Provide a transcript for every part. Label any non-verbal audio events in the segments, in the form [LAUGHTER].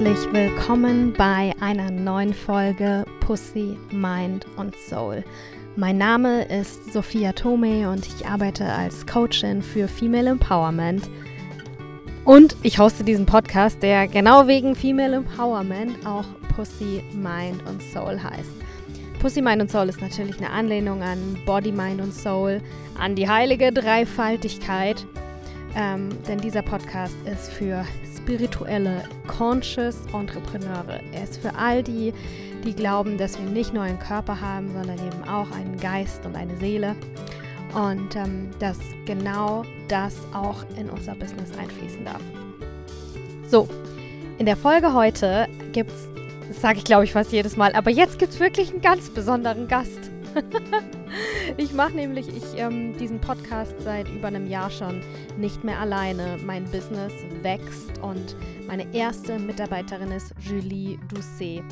herzlich willkommen bei einer neuen Folge Pussy, Mind und Soul. Mein Name ist Sophia Tome und ich arbeite als Coachin für Female Empowerment. Und ich hoste diesen Podcast, der genau wegen Female Empowerment auch Pussy, Mind und Soul heißt. Pussy, Mind und Soul ist natürlich eine Anlehnung an Body, Mind und Soul, an die heilige Dreifaltigkeit. Ähm, denn dieser Podcast ist für spirituelle Conscious Entrepreneure. Er ist für all die, die glauben, dass wir nicht nur einen Körper haben, sondern eben auch einen Geist und eine Seele. Und ähm, dass genau das auch in unser Business einfließen darf. So, in der Folge heute gibt es, das sage ich glaube ich fast jedes Mal, aber jetzt gibt es wirklich einen ganz besonderen Gast. [LAUGHS] ich mache nämlich ich, ähm, diesen Podcast seit über einem Jahr schon nicht mehr alleine. Mein Business wächst und meine erste Mitarbeiterin ist Julie Doucet.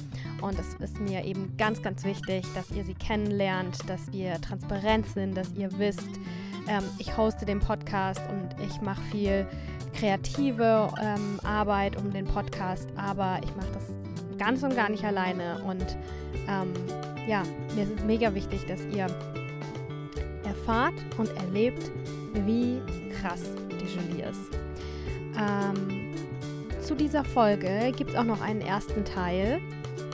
Und es ist mir eben ganz, ganz wichtig, dass ihr sie kennenlernt, dass wir transparent sind, dass ihr wisst, ähm, ich hoste den Podcast und ich mache viel kreative ähm, Arbeit um den Podcast, aber ich mache das ganz und gar nicht alleine. Und ähm, ja, mir ist es mega wichtig, dass ihr erfahrt und erlebt, wie krass die Julie ist. Ähm, zu dieser Folge gibt es auch noch einen ersten Teil.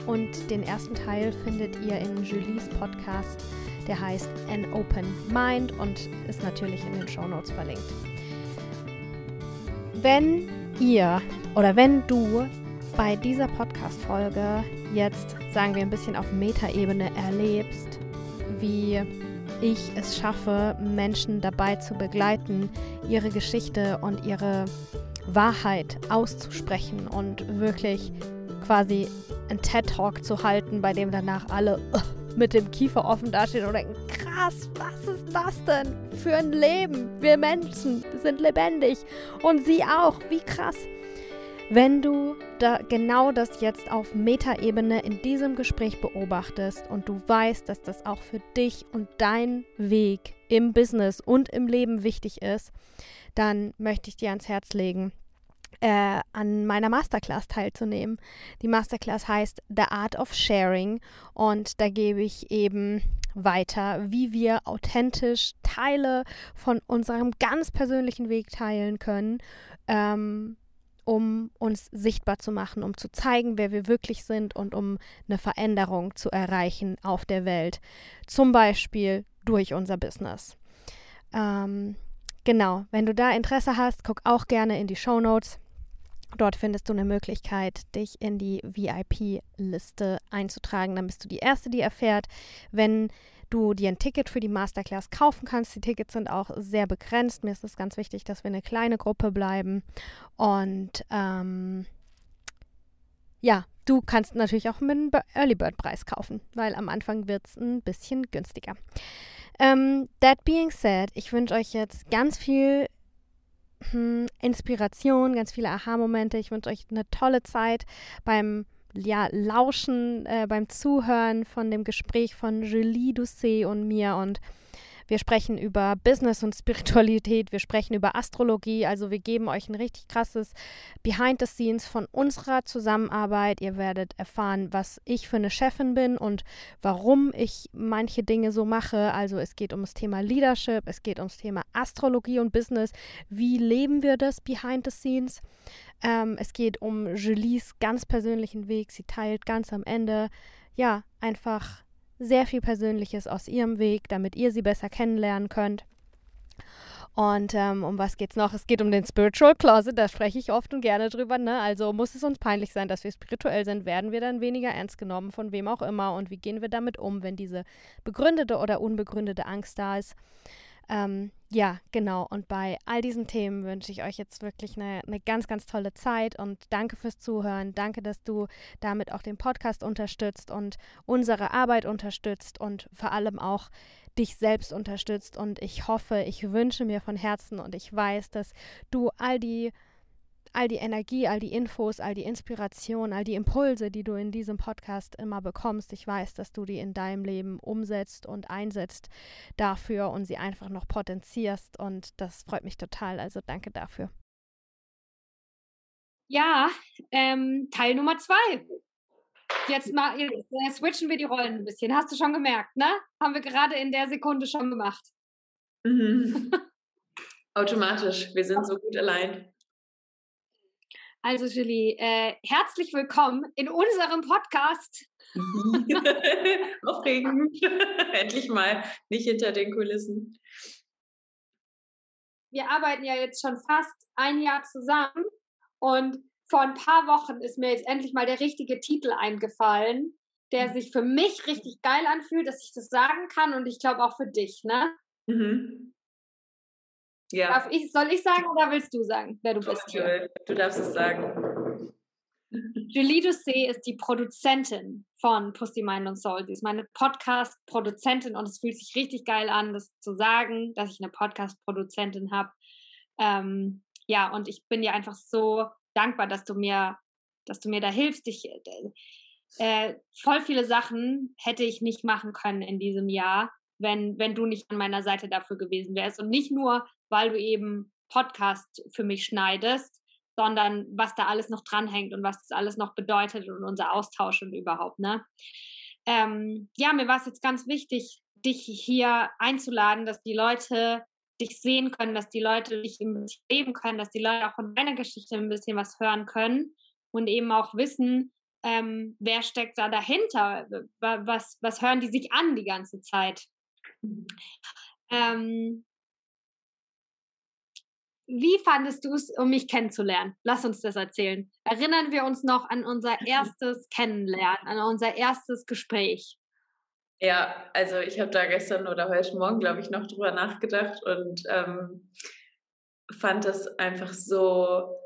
Und den ersten Teil findet ihr in Julies Podcast, der heißt An Open Mind und ist natürlich in den Show Notes verlinkt. Wenn ihr oder wenn du bei dieser Podcast-Folge jetzt, sagen wir, ein bisschen auf Metaebene erlebst, wie ich es schaffe, Menschen dabei zu begleiten, ihre Geschichte und ihre Wahrheit auszusprechen und wirklich quasi einen TED-Talk zu halten, bei dem danach alle uh, mit dem Kiefer offen dastehen und denken, krass, was ist das denn für ein Leben? Wir Menschen sind lebendig und sie auch, wie krass. Wenn du da genau das jetzt auf Metaebene in diesem Gespräch beobachtest und du weißt, dass das auch für dich und dein Weg im Business und im Leben wichtig ist, dann möchte ich dir ans Herz legen, äh, an meiner Masterclass teilzunehmen. Die Masterclass heißt The Art of Sharing und da gebe ich eben weiter, wie wir authentisch Teile von unserem ganz persönlichen Weg teilen können. Ähm, um uns sichtbar zu machen, um zu zeigen, wer wir wirklich sind und um eine Veränderung zu erreichen auf der Welt. Zum Beispiel durch unser Business. Ähm, genau, wenn du da Interesse hast, guck auch gerne in die Show Notes. Dort findest du eine Möglichkeit, dich in die VIP-Liste einzutragen. Dann bist du die Erste, die erfährt, wenn du dir ein Ticket für die Masterclass kaufen kannst. Die Tickets sind auch sehr begrenzt. Mir ist es ganz wichtig, dass wir eine kleine Gruppe bleiben. Und ähm, ja, du kannst natürlich auch mit einem Early Bird Preis kaufen, weil am Anfang wird es ein bisschen günstiger. Ähm, that being said, ich wünsche euch jetzt ganz viel hm, Inspiration, ganz viele Aha-Momente. Ich wünsche euch eine tolle Zeit beim ja, Lauschen, äh, beim Zuhören von dem Gespräch von Julie Doucet und mir. Und wir sprechen über Business und Spiritualität, wir sprechen über Astrologie, also wir geben euch ein richtig krasses Behind the Scenes von unserer Zusammenarbeit. Ihr werdet erfahren, was ich für eine Chefin bin und warum ich manche Dinge so mache. Also es geht um das Thema Leadership, es geht ums Thema Astrologie und Business. Wie leben wir das Behind the Scenes? Ähm, es geht um Julies ganz persönlichen Weg. Sie teilt ganz am Ende, ja, einfach sehr viel Persönliches aus ihrem Weg, damit ihr sie besser kennenlernen könnt. Und ähm, um was geht's noch? Es geht um den Spiritual Closet, da spreche ich oft und gerne drüber. Ne? Also muss es uns peinlich sein, dass wir spirituell sind, werden wir dann weniger ernst genommen, von wem auch immer. Und wie gehen wir damit um, wenn diese begründete oder unbegründete Angst da ist? Ähm, ja, genau. Und bei all diesen Themen wünsche ich euch jetzt wirklich eine, eine ganz, ganz tolle Zeit und danke fürs Zuhören. Danke, dass du damit auch den Podcast unterstützt und unsere Arbeit unterstützt und vor allem auch dich selbst unterstützt. Und ich hoffe, ich wünsche mir von Herzen und ich weiß, dass du all die all die Energie, all die Infos, all die Inspiration, all die Impulse, die du in diesem Podcast immer bekommst. Ich weiß, dass du die in deinem Leben umsetzt und einsetzt dafür und sie einfach noch potenzierst und das freut mich total. Also danke dafür. Ja, ähm, Teil Nummer zwei. Jetzt mal, jetzt, äh, switchen wir die Rollen ein bisschen. Hast du schon gemerkt, ne? Haben wir gerade in der Sekunde schon gemacht. Mhm. [LAUGHS] Automatisch. Wir sind so gut allein. Also, Julie, äh, herzlich willkommen in unserem Podcast. [LAUGHS] Aufregend. [LAUGHS] Endlich mal nicht hinter den Kulissen. Wir arbeiten ja jetzt schon fast ein Jahr zusammen und vor ein paar Wochen ist mir jetzt endlich mal der richtige Titel eingefallen, der sich für mich richtig geil anfühlt, dass ich das sagen kann und ich glaube auch für dich, ne? Mhm. Ja. Darf ich, soll ich sagen oder willst du sagen, wer du bist hier? Du darfst es sagen. Julie Doucet ist die Produzentin von Pussy, Mind und Soul. Sie ist meine Podcast-Produzentin und es fühlt sich richtig geil an, das zu sagen, dass ich eine Podcast-Produzentin habe. Ähm, ja, und ich bin dir einfach so dankbar, dass du mir, dass du mir da hilfst. Ich, äh, voll viele Sachen hätte ich nicht machen können in diesem Jahr, wenn, wenn du nicht an meiner Seite dafür gewesen wärst. Und nicht nur, weil du eben Podcast für mich schneidest, sondern was da alles noch dranhängt und was das alles noch bedeutet und unser Austausch und überhaupt, ne? Ähm, ja, mir war es jetzt ganz wichtig, dich hier einzuladen, dass die Leute dich sehen können, dass die Leute dich ein bisschen leben können, dass die Leute auch von deiner Geschichte ein bisschen was hören können und eben auch wissen, ähm, wer steckt da dahinter, was, was hören die sich an die ganze Zeit. Ähm, wie fandest du es, um mich kennenzulernen? Lass uns das erzählen. Erinnern wir uns noch an unser [LAUGHS] erstes Kennenlernen, an unser erstes Gespräch. Ja, also ich habe da gestern oder heute Morgen, glaube ich, noch drüber nachgedacht und ähm, fand das einfach so,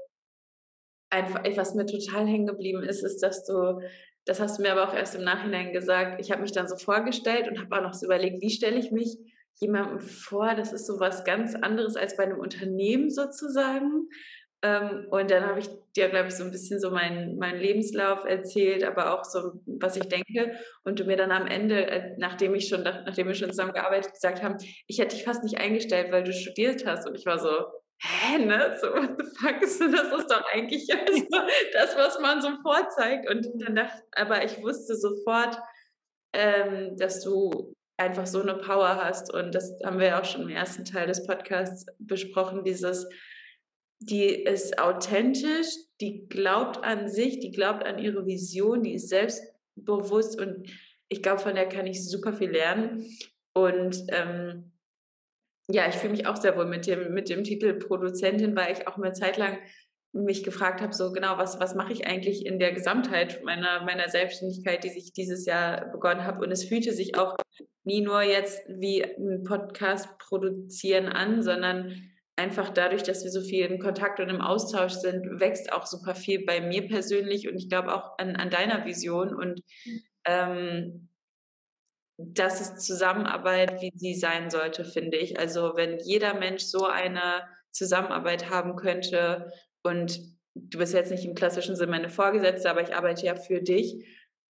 einfach, was mir total hängen geblieben ist, ist, dass du, das hast du mir aber auch erst im Nachhinein gesagt, ich habe mich dann so vorgestellt und habe auch noch so überlegt, wie stelle ich mich jemandem vor, das ist so was ganz anderes als bei einem Unternehmen sozusagen. Ähm, und dann habe ich dir, glaube ich, so ein bisschen so meinen mein Lebenslauf erzählt, aber auch so, was ich denke. Und du mir dann am Ende, äh, nachdem ich schon, nachdem wir schon zusammengearbeitet, gesagt haben, ich hätte dich fast nicht eingestellt, weil du studiert hast. Und ich war so, hä, ne? So, what the fuck? [LAUGHS] das ist doch eigentlich das, was man so vorzeigt. Und dann dachte, aber ich wusste sofort, ähm, dass du einfach so eine Power hast. Und das haben wir ja auch schon im ersten Teil des Podcasts besprochen, dieses die ist authentisch, die glaubt an sich, die glaubt an ihre Vision, die ist selbstbewusst und ich glaube, von der kann ich super viel lernen. Und ähm, ja, ich fühle mich auch sehr wohl mit dem, mit dem Titel Produzentin, weil ich auch eine Zeit lang mich gefragt habe, so genau, was, was mache ich eigentlich in der Gesamtheit meiner, meiner Selbstständigkeit, die ich dieses Jahr begonnen habe. Und es fühlte sich auch nie nur jetzt wie ein Podcast produzieren an, sondern einfach dadurch, dass wir so viel in Kontakt und im Austausch sind, wächst auch super viel bei mir persönlich und ich glaube auch an, an deiner Vision. Und ähm, das ist Zusammenarbeit, wie sie sein sollte, finde ich. Also wenn jeder Mensch so eine Zusammenarbeit haben könnte und du bist jetzt nicht im klassischen Sinne meine Vorgesetzte, aber ich arbeite ja für dich.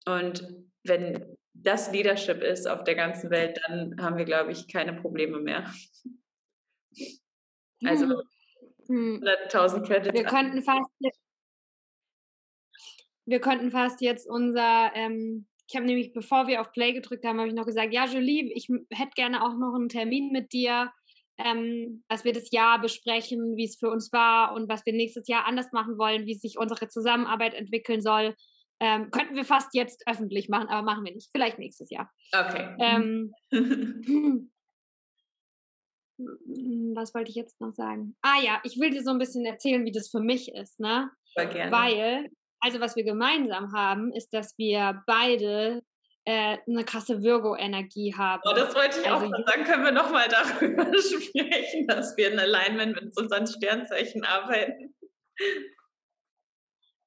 Und wenn das Leadership ist auf der ganzen Welt, dann haben wir, glaube ich, keine Probleme mehr. Also hm. 100.000 Credits. Wir könnten fast wir könnten fast jetzt unser, ähm, ich habe nämlich, bevor wir auf Play gedrückt haben, habe ich noch gesagt, ja, Julie, ich hätte gerne auch noch einen Termin mit dir, ähm, dass wir das Jahr besprechen, wie es für uns war und was wir nächstes Jahr anders machen wollen, wie sich unsere Zusammenarbeit entwickeln soll. Ähm, könnten wir fast jetzt öffentlich machen, aber machen wir nicht. Vielleicht nächstes Jahr. Okay. Ähm, [LAUGHS] Hm, was wollte ich jetzt noch sagen? Ah ja, ich will dir so ein bisschen erzählen, wie das für mich ist, ne? Voll gerne. Weil, also was wir gemeinsam haben, ist, dass wir beide äh, eine krasse Virgo-Energie haben. Oh, das wollte ich also, auch. Dann können wir nochmal darüber [LAUGHS] sprechen, dass wir in Alignment mit unseren Sternzeichen arbeiten.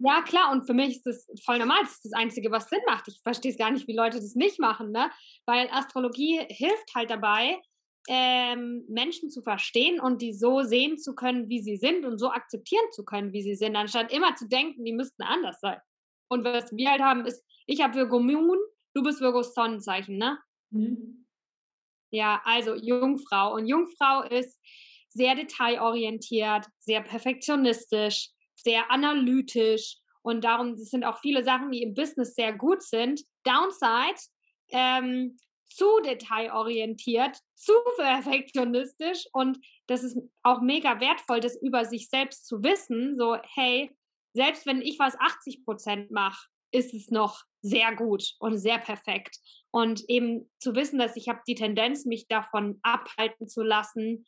Ja, klar, und für mich ist das voll normal. Das ist das Einzige, was Sinn macht. Ich verstehe es gar nicht, wie Leute das nicht machen, ne? Weil Astrologie hilft halt dabei, ähm, Menschen zu verstehen und die so sehen zu können, wie sie sind und so akzeptieren zu können, wie sie sind, anstatt immer zu denken, die müssten anders sein. Und was wir halt haben, ist, ich habe Virgo Moon, du bist Virgo Sonnenzeichen, ne? Mhm. Ja, also Jungfrau. Und Jungfrau ist sehr detailorientiert, sehr perfektionistisch, sehr analytisch und darum sind auch viele Sachen, die im Business sehr gut sind. Downside, ähm, zu detailorientiert, zu [LAUGHS] perfektionistisch und das ist auch mega wertvoll, das über sich selbst zu wissen. So, hey, selbst wenn ich was 80 Prozent mache, ist es noch sehr gut und sehr perfekt. Und eben zu wissen, dass ich habe die Tendenz, mich davon abhalten zu lassen,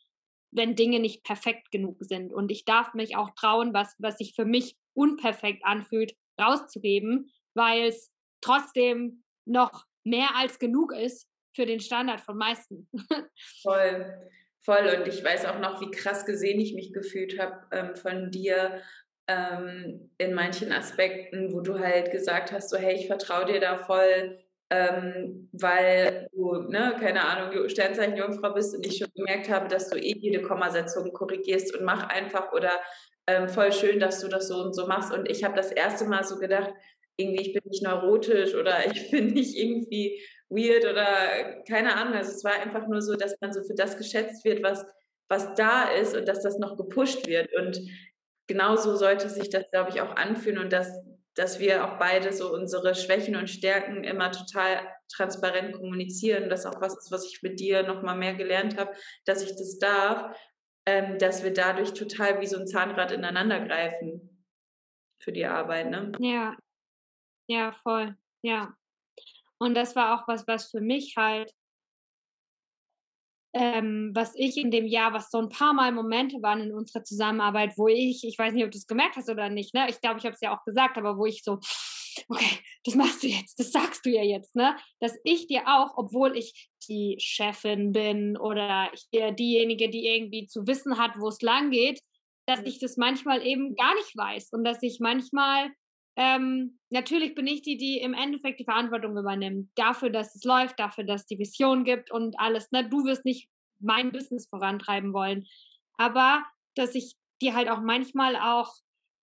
wenn Dinge nicht perfekt genug sind. Und ich darf mich auch trauen, was, was sich für mich unperfekt anfühlt, rauszugeben, weil es trotzdem noch mehr als genug ist für den Standard von meisten. [LAUGHS] Voll, voll. Und ich weiß auch noch, wie krass gesehen ich mich gefühlt habe ähm, von dir ähm, in manchen Aspekten, wo du halt gesagt hast, so hey, ich vertraue dir da voll, ähm, weil du, ne, keine Ahnung, Sternzeichen Jungfrau bist und ich schon gemerkt habe, dass du eh jede Kommasetzung korrigierst und mach einfach oder ähm, voll schön, dass du das so und so machst. Und ich habe das erste Mal so gedacht, irgendwie, ich bin nicht neurotisch oder [LAUGHS] ich bin nicht irgendwie weird oder keine Ahnung. Also es war einfach nur so, dass man so für das geschätzt wird, was, was da ist und dass das noch gepusht wird. Und genauso sollte sich das, glaube ich, auch anfühlen und dass, dass wir auch beide so unsere Schwächen und Stärken immer total transparent kommunizieren. Das ist auch was, was ich mit dir nochmal mehr gelernt habe, dass ich das darf, ähm, dass wir dadurch total wie so ein Zahnrad ineinander greifen für die Arbeit. Ne? Ja, ja, voll, ja. Und das war auch was, was für mich halt ähm, was ich in dem Jahr, was so ein paar Mal Momente waren in unserer Zusammenarbeit, wo ich, ich weiß nicht, ob du es gemerkt hast oder nicht, ne? Ich glaube, ich habe es ja auch gesagt, aber wo ich so, okay, das machst du jetzt, das sagst du ja jetzt, ne? Dass ich dir auch, obwohl ich die Chefin bin oder hier diejenige, die irgendwie zu wissen hat, wo es lang geht, dass mhm. ich das manchmal eben gar nicht weiß und dass ich manchmal ähm, natürlich bin ich die, die im Endeffekt die Verantwortung übernimmt. Dafür, dass es läuft, dafür, dass es die Vision gibt und alles. Ne? Du wirst nicht mein Business vorantreiben wollen. Aber dass ich dir halt auch manchmal auch,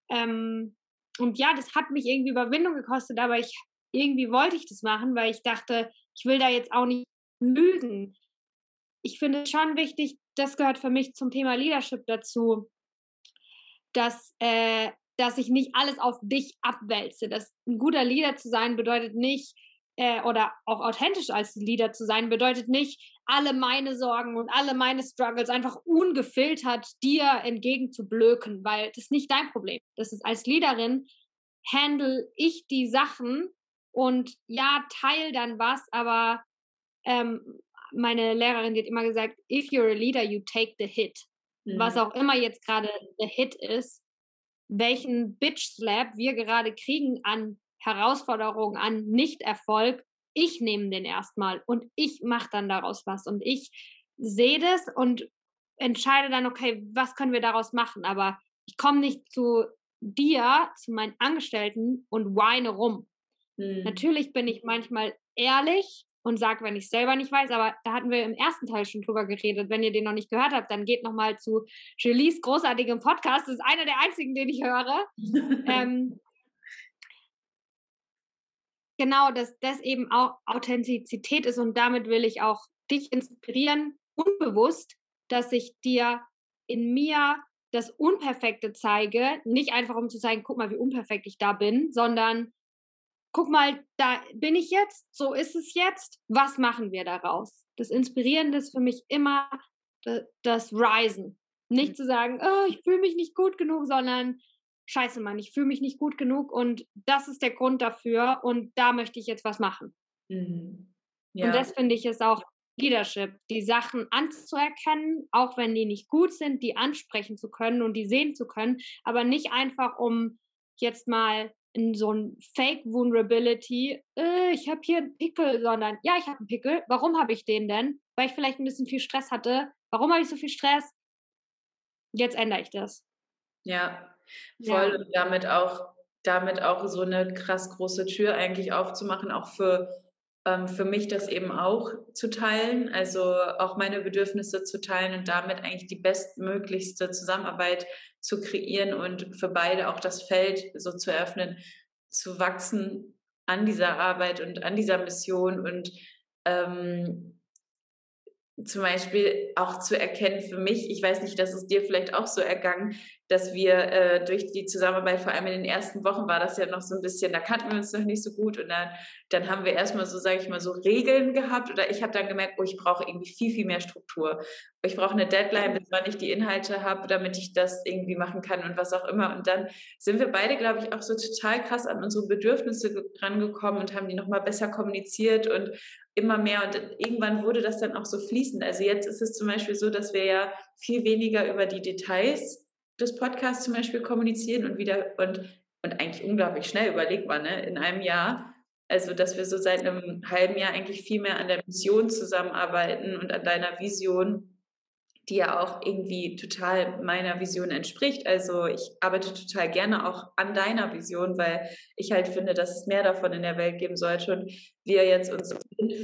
ähm, und ja, das hat mich irgendwie Überwindung gekostet, aber ich irgendwie wollte ich das machen, weil ich dachte, ich will da jetzt auch nicht lügen. Ich finde es schon wichtig, das gehört für mich zum Thema Leadership dazu, dass äh, dass ich nicht alles auf dich abwälze. Dass ein guter Leader zu sein bedeutet nicht, äh, oder auch authentisch als Leader zu sein, bedeutet nicht, alle meine Sorgen und alle meine Struggles einfach ungefiltert dir entgegenzublöken, weil das ist nicht dein Problem. Das ist als Leaderin handle ich die Sachen und ja, teile dann was, aber ähm, meine Lehrerin die hat immer gesagt, if you're a leader, you take the hit. Mhm. Was auch immer jetzt gerade der Hit ist, welchen Bitch-Slap wir gerade kriegen an Herausforderungen, an Nichterfolg. Ich nehme den erstmal und ich mache dann daraus was. Und ich sehe das und entscheide dann, okay, was können wir daraus machen? Aber ich komme nicht zu dir, zu meinen Angestellten und weine rum. Hm. Natürlich bin ich manchmal ehrlich und sage, wenn ich selber nicht weiß. Aber da hatten wir im ersten Teil schon drüber geredet. Wenn ihr den noch nicht gehört habt, dann geht nochmal zu Julies großartigem Podcast. Das ist einer der einzigen, den ich höre. [LAUGHS] ähm, genau, dass das eben auch Authentizität ist und damit will ich auch dich inspirieren, unbewusst, dass ich dir in mir das Unperfekte zeige, nicht einfach um zu zeigen, guck mal, wie unperfekt ich da bin, sondern guck mal, da bin ich jetzt, so ist es jetzt, was machen wir daraus? Das Inspirierende ist für mich immer das Risen. Nicht mhm. zu sagen, oh, ich fühle mich nicht gut genug, sondern scheiße Mann, ich fühle mich nicht gut genug und das ist der Grund dafür und da möchte ich jetzt was machen. Mhm. Ja. Und das finde ich ist auch Leadership, die Sachen anzuerkennen, auch wenn die nicht gut sind, die ansprechen zu können und die sehen zu können, aber nicht einfach um jetzt mal in so ein Fake Vulnerability, äh, ich habe hier einen Pickel, sondern ja, ich habe einen Pickel. Warum habe ich den denn? Weil ich vielleicht ein bisschen viel Stress hatte. Warum habe ich so viel Stress? Jetzt ändere ich das. Ja, voll ja. und damit auch damit auch so eine krass große Tür eigentlich aufzumachen, auch für für mich das eben auch zu teilen, also auch meine Bedürfnisse zu teilen und damit eigentlich die bestmöglichste Zusammenarbeit zu kreieren und für beide auch das Feld so zu eröffnen, zu wachsen an dieser Arbeit und an dieser Mission und ähm, zum Beispiel auch zu erkennen für mich, ich weiß nicht, dass es dir vielleicht auch so ergangen, dass wir äh, durch die Zusammenarbeit, vor allem in den ersten Wochen war das ja noch so ein bisschen, da kannten wir uns noch nicht so gut und dann, dann haben wir erstmal so, sage ich mal, so Regeln gehabt oder ich habe dann gemerkt, oh, ich brauche irgendwie viel, viel mehr Struktur. Ich brauche eine Deadline, bis wann ich die Inhalte habe, damit ich das irgendwie machen kann und was auch immer. Und dann sind wir beide, glaube ich, auch so total krass an unsere Bedürfnisse rangekommen und haben die nochmal besser kommuniziert und immer mehr und irgendwann wurde das dann auch so fließend. Also jetzt ist es zum Beispiel so, dass wir ja viel weniger über die Details des Podcasts zum Beispiel kommunizieren und wieder und, und eigentlich unglaublich schnell, überlegt man, ne, in einem Jahr. Also, dass wir so seit einem halben Jahr eigentlich viel mehr an der Mission zusammenarbeiten und an deiner Vision, die ja auch irgendwie total meiner Vision entspricht. Also, ich arbeite total gerne auch an deiner Vision, weil ich halt finde, dass es mehr davon in der Welt geben sollte und wir jetzt uns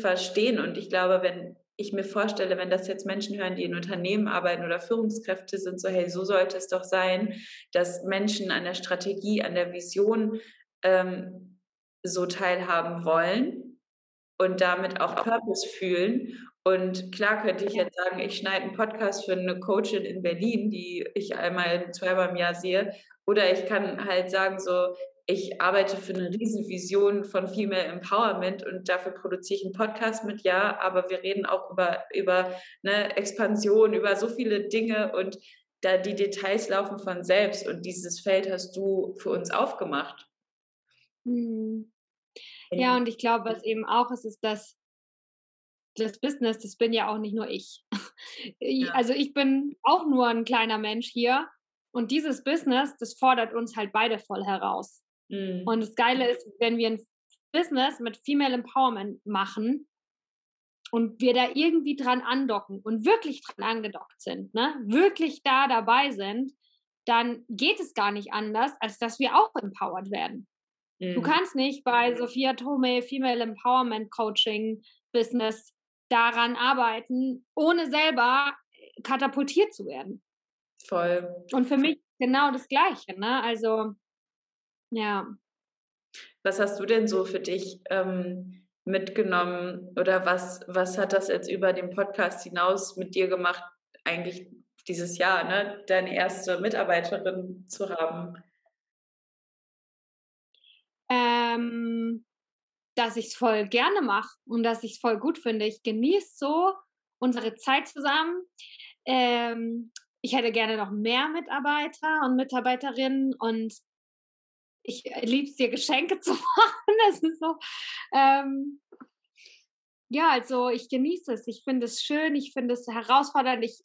verstehen. Und ich glaube, wenn ich mir vorstelle, wenn das jetzt Menschen hören, die in Unternehmen arbeiten oder Führungskräfte sind, so hey, so sollte es doch sein, dass Menschen an der Strategie, an der Vision ähm, so teilhaben wollen und damit auch Purpose fühlen. Und klar könnte ich jetzt sagen, ich schneide einen Podcast für eine Coachin in Berlin, die ich einmal, zweimal im Jahr sehe. Oder ich kann halt sagen, so, ich arbeite für eine Riesenvision von Female Empowerment und dafür produziere ich einen Podcast mit, ja, aber wir reden auch über, über eine Expansion, über so viele Dinge und da die Details laufen von selbst und dieses Feld hast du für uns aufgemacht. Hm. Ja, und ich glaube, was eben auch ist, ist, dass das Business, das bin ja auch nicht nur ich. [LAUGHS] Ja. Also ich bin auch nur ein kleiner Mensch hier und dieses Business, das fordert uns halt beide voll heraus. Mhm. Und das Geile ist, wenn wir ein Business mit Female Empowerment machen und wir da irgendwie dran andocken und wirklich dran angedockt sind, ne, wirklich da dabei sind, dann geht es gar nicht anders, als dass wir auch empowered werden. Mhm. Du kannst nicht bei Sophia Tome Female Empowerment Coaching Business daran arbeiten, ohne selber katapultiert zu werden. Voll. Und für mich genau das Gleiche. Ne? Also ja. Was hast du denn so für dich ähm, mitgenommen oder was, was hat das jetzt über den Podcast hinaus mit dir gemacht, eigentlich dieses Jahr, ne, deine erste Mitarbeiterin zu haben? Ähm, dass ich es voll gerne mache und dass ich es voll gut finde. Ich genieße so unsere Zeit zusammen. Ähm, ich hätte gerne noch mehr Mitarbeiter und Mitarbeiterinnen und ich liebe es dir, Geschenke [LAUGHS] zu machen. Das ist so. Ähm, ja, also ich genieße es. Ich finde es schön. Ich finde es herausfordernd. Ich,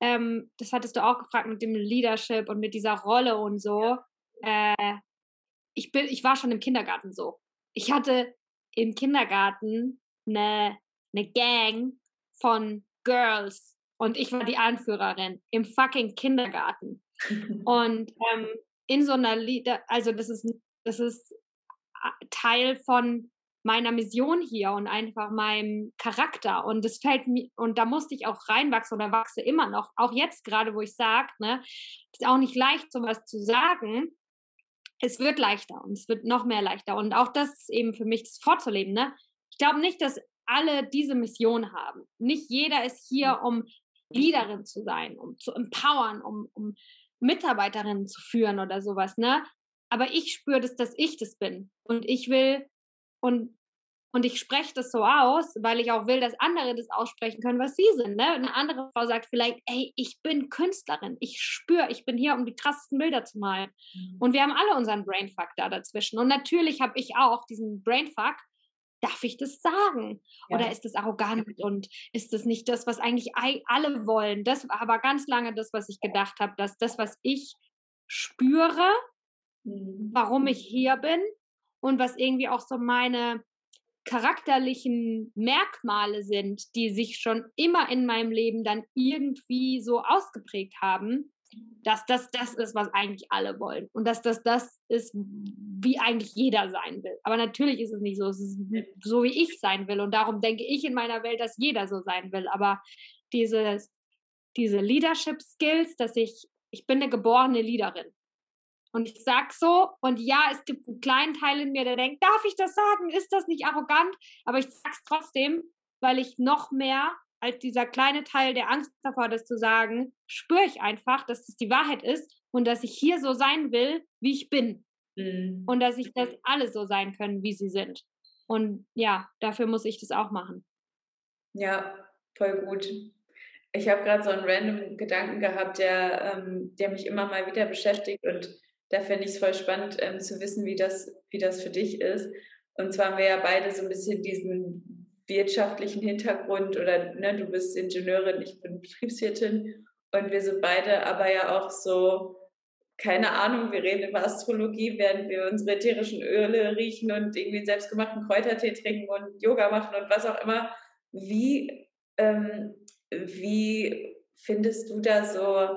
ähm, das hattest du auch gefragt mit dem Leadership und mit dieser Rolle und so. Äh, ich, bin, ich war schon im Kindergarten so. Ich hatte im Kindergarten eine, eine Gang von Girls und ich war die Anführerin im fucking Kindergarten. [LAUGHS] Und ähm, in so einer Lieder, also das ist, das ist Teil von meiner Mission hier und einfach meinem Charakter. Und das fällt mir, und da musste ich auch reinwachsen oder wachse immer noch, auch jetzt gerade, wo ich sage, ne, ist auch nicht leicht, sowas zu sagen. Es wird leichter und es wird noch mehr leichter. Und auch das ist eben für mich das vorzuleben. Ne? Ich glaube nicht, dass alle diese Mission haben. Nicht jeder ist hier, um Leaderin zu sein, um zu empowern, um, um Mitarbeiterinnen zu führen oder sowas, ne? Aber ich spüre das, dass ich das bin. Und ich will, und, und ich spreche das so aus, weil ich auch will, dass andere das aussprechen können, was sie sind. Ne? Eine andere Frau sagt vielleicht, ey, ich bin Künstlerin. Ich spüre, ich bin hier, um die krassesten Bilder zu malen. Mhm. Und wir haben alle unseren Brainfuck da dazwischen. Und natürlich habe ich auch diesen Brainfuck, darf ich das sagen? Ja. Oder ist das arrogant und ist das nicht das, was eigentlich alle wollen? Das war aber ganz lange das, was ich gedacht habe, dass das, was ich spüre, mhm. warum ich hier bin und was irgendwie auch so meine charakterlichen Merkmale sind, die sich schon immer in meinem Leben dann irgendwie so ausgeprägt haben, dass das das ist, was eigentlich alle wollen und dass das das ist, wie eigentlich jeder sein will. Aber natürlich ist es nicht so. Es ist so, wie ich sein will und darum denke ich in meiner Welt, dass jeder so sein will. Aber dieses, diese Leadership Skills, dass ich, ich bin eine geborene Leaderin. Und ich sag so, und ja, es gibt einen kleinen Teil in mir, der denkt, darf ich das sagen? Ist das nicht arrogant? Aber ich sag's trotzdem, weil ich noch mehr als dieser kleine Teil, der Angst davor das zu sagen, spüre ich einfach, dass das die Wahrheit ist und dass ich hier so sein will, wie ich bin. Mhm. Und dass ich das alle so sein können, wie sie sind. Und ja, dafür muss ich das auch machen. Ja, voll gut. Ich habe gerade so einen random Gedanken gehabt, der, ähm, der mich immer mal wieder beschäftigt und da finde ich es voll spannend ähm, zu wissen, wie das, wie das für dich ist. Und zwar haben wir ja beide so ein bisschen diesen wirtschaftlichen Hintergrund oder ne, du bist Ingenieurin, ich bin Betriebswirtin und wir sind beide aber ja auch so, keine Ahnung, wir reden über Astrologie, während wir unsere ätherischen Öle riechen und irgendwie selbstgemachten Kräutertee trinken und Yoga machen und was auch immer. Wie, ähm, wie findest du da so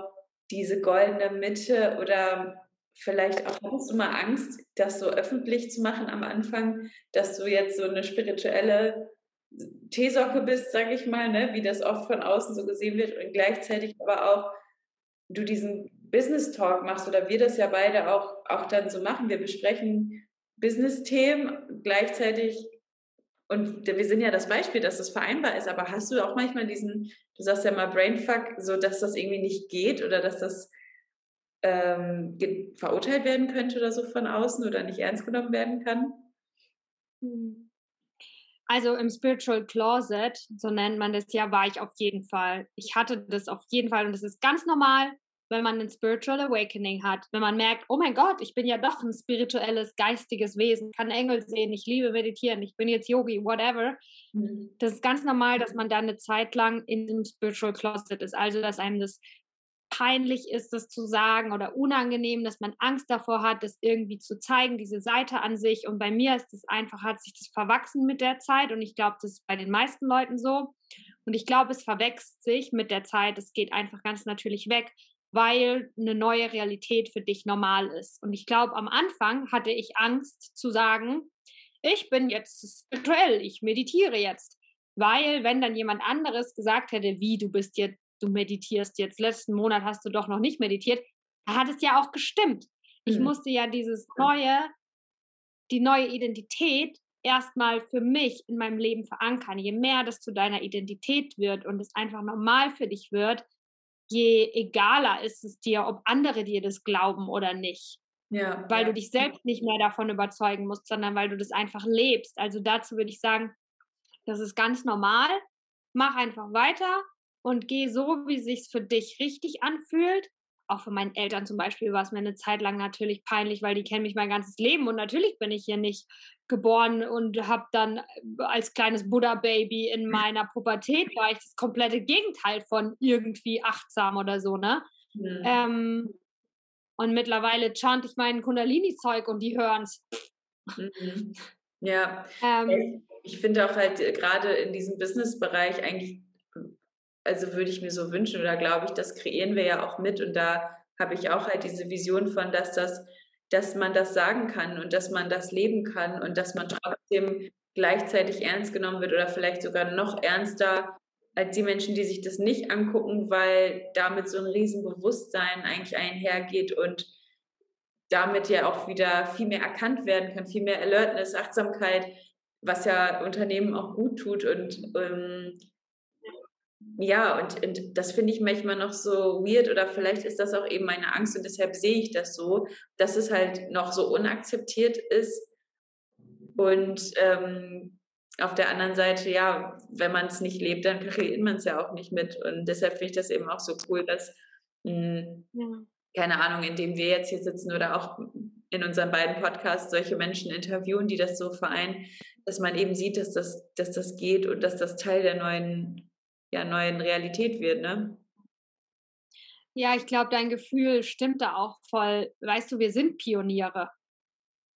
diese goldene Mitte oder vielleicht auch hast du mal Angst, das so öffentlich zu machen am Anfang, dass du jetzt so eine spirituelle Teesocke bist, sage ich mal, ne? wie das oft von außen so gesehen wird und gleichzeitig aber auch du diesen Business Talk machst oder wir das ja beide auch, auch dann so machen. Wir besprechen Business-Themen gleichzeitig und wir sind ja das Beispiel, dass das vereinbar ist, aber hast du auch manchmal diesen, du sagst ja mal Brainfuck, so dass das irgendwie nicht geht oder dass das ähm, verurteilt werden könnte oder so von außen oder nicht ernst genommen werden kann? Hm. Also im Spiritual Closet, so nennt man das ja, war ich auf jeden Fall. Ich hatte das auf jeden Fall und das ist ganz normal, wenn man ein Spiritual Awakening hat. Wenn man merkt, oh mein Gott, ich bin ja doch ein spirituelles, geistiges Wesen, kann Engel sehen, ich liebe meditieren, ich bin jetzt Yogi, whatever. Mhm. Das ist ganz normal, dass man da eine Zeit lang in dem Spiritual Closet ist. Also, dass einem das peinlich ist, das zu sagen oder unangenehm, dass man Angst davor hat, das irgendwie zu zeigen, diese Seite an sich. Und bei mir ist es einfach, hat sich das verwachsen mit der Zeit und ich glaube, das ist bei den meisten Leuten so. Und ich glaube, es verwächst sich mit der Zeit, es geht einfach ganz natürlich weg, weil eine neue Realität für dich normal ist. Und ich glaube, am Anfang hatte ich Angst zu sagen, ich bin jetzt spirituell, ich meditiere jetzt. Weil, wenn dann jemand anderes gesagt hätte, wie du bist jetzt du meditierst jetzt, letzten Monat hast du doch noch nicht meditiert, da hat es ja auch gestimmt. Ich mhm. musste ja dieses neue, die neue Identität erstmal für mich in meinem Leben verankern. Je mehr das zu deiner Identität wird und es einfach normal für dich wird, je egaler ist es dir, ob andere dir das glauben oder nicht. Ja, weil ja. du dich selbst nicht mehr davon überzeugen musst, sondern weil du das einfach lebst. Also dazu würde ich sagen, das ist ganz normal. Mach einfach weiter und geh so, wie es sich für dich richtig anfühlt. Auch für meinen Eltern zum Beispiel war es mir eine Zeit lang natürlich peinlich, weil die kennen mich mein ganzes Leben und natürlich bin ich hier nicht geboren und habe dann äh, als kleines Buddha-Baby in meiner Pubertät war ich das komplette Gegenteil von irgendwie achtsam oder so, ne? Mhm. Ähm, und mittlerweile chant ich meinen Kundalini-Zeug und die hören es. Mhm. Ja, ähm, ich finde auch halt äh, gerade in diesem Business-Bereich eigentlich also würde ich mir so wünschen oder glaube ich, das kreieren wir ja auch mit. Und da habe ich auch halt diese Vision von, dass das, dass man das sagen kann und dass man das leben kann und dass man trotzdem gleichzeitig ernst genommen wird oder vielleicht sogar noch ernster als die Menschen, die sich das nicht angucken, weil damit so ein Riesenbewusstsein eigentlich einhergeht und damit ja auch wieder viel mehr erkannt werden kann, viel mehr Alertness, Achtsamkeit, was ja Unternehmen auch gut tut. Und ähm, ja, und, und das finde ich manchmal noch so weird oder vielleicht ist das auch eben meine Angst und deshalb sehe ich das so, dass es halt noch so unakzeptiert ist. Und ähm, auf der anderen Seite, ja, wenn man es nicht lebt, dann [LAUGHS] kreiert man es ja auch nicht mit. Und deshalb finde ich das eben auch so cool, dass, mh, hm, ja. keine Ahnung, indem wir jetzt hier sitzen oder auch in unseren beiden Podcasts solche Menschen interviewen, die das so vereinen, dass man eben sieht, dass das, dass das geht und dass das Teil der neuen ja, neuen Realität wird, ne? Ja, ich glaube, dein Gefühl stimmt da auch voll. Weißt du, wir sind Pioniere.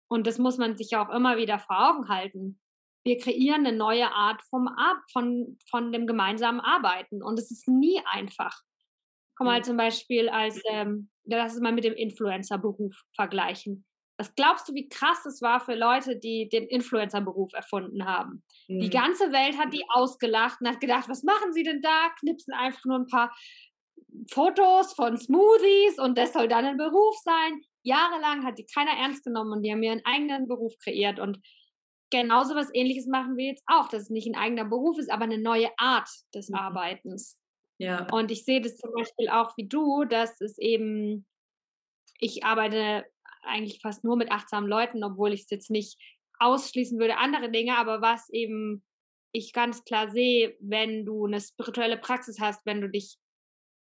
Und das muss man sich auch immer wieder vor Augen halten. Wir kreieren eine neue Art vom Ar von, von dem gemeinsamen Arbeiten. Und es ist nie einfach. Komm mal zum Beispiel als, ähm, lass es mal mit dem Influencer-Beruf vergleichen. Was glaubst du, wie krass es war für Leute, die den Influencer-Beruf erfunden haben? Mhm. Die ganze Welt hat die ausgelacht und hat gedacht, was machen sie denn da? Knipsen einfach nur ein paar Fotos von Smoothies und das soll dann ein Beruf sein. Jahrelang hat die keiner ernst genommen und die haben ihren eigenen Beruf kreiert und genauso was ähnliches machen wir jetzt auch, dass es nicht ein eigener Beruf ist, aber eine neue Art des mhm. Arbeitens. Ja. Und ich sehe das zum Beispiel auch wie du, dass es eben, ich arbeite eigentlich fast nur mit achtsamen Leuten, obwohl ich es jetzt nicht ausschließen würde, andere Dinge, aber was eben ich ganz klar sehe, wenn du eine spirituelle Praxis hast, wenn du dich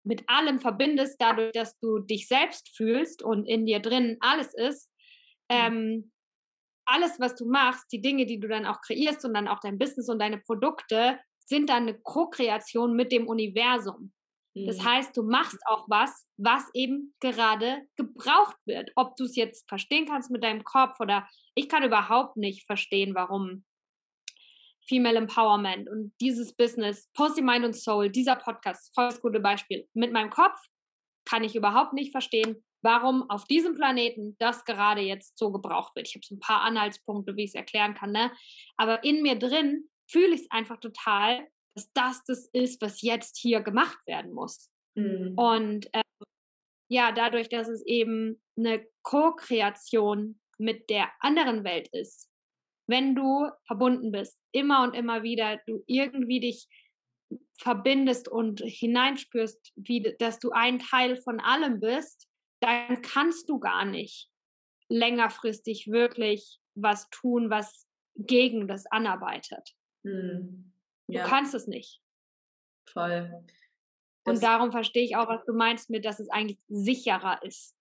mit allem verbindest, dadurch, dass du dich selbst fühlst und in dir drin alles ist, mhm. ähm, alles, was du machst, die Dinge, die du dann auch kreierst und dann auch dein Business und deine Produkte, sind dann eine Co-Kreation mit dem Universum. Mhm. Das heißt, du machst auch was, was eben gerade gebraucht wird. Ob du es jetzt verstehen kannst mit deinem Kopf oder ich kann überhaupt nicht verstehen, warum Female Empowerment und dieses Business, Positive Mind und Soul, dieser Podcast, voll das gute Beispiel. Mit meinem Kopf kann ich überhaupt nicht verstehen, warum auf diesem Planeten das gerade jetzt so gebraucht wird. Ich habe so ein paar Anhaltspunkte, wie ich es erklären kann, ne? Aber in mir drin fühle ich es einfach total, dass das das ist, was jetzt hier gemacht werden muss. Mhm. Und ähm, ja, dadurch, dass es eben eine Co-Kreation mit der anderen Welt ist, wenn du verbunden bist, immer und immer wieder, du irgendwie dich verbindest und hineinspürst, wie, dass du ein Teil von allem bist, dann kannst du gar nicht längerfristig wirklich was tun, was gegen das anarbeitet. Hm. Ja. Du kannst es nicht. Voll. Das und darum verstehe ich auch, was du meinst mit, dass es eigentlich sicherer ist,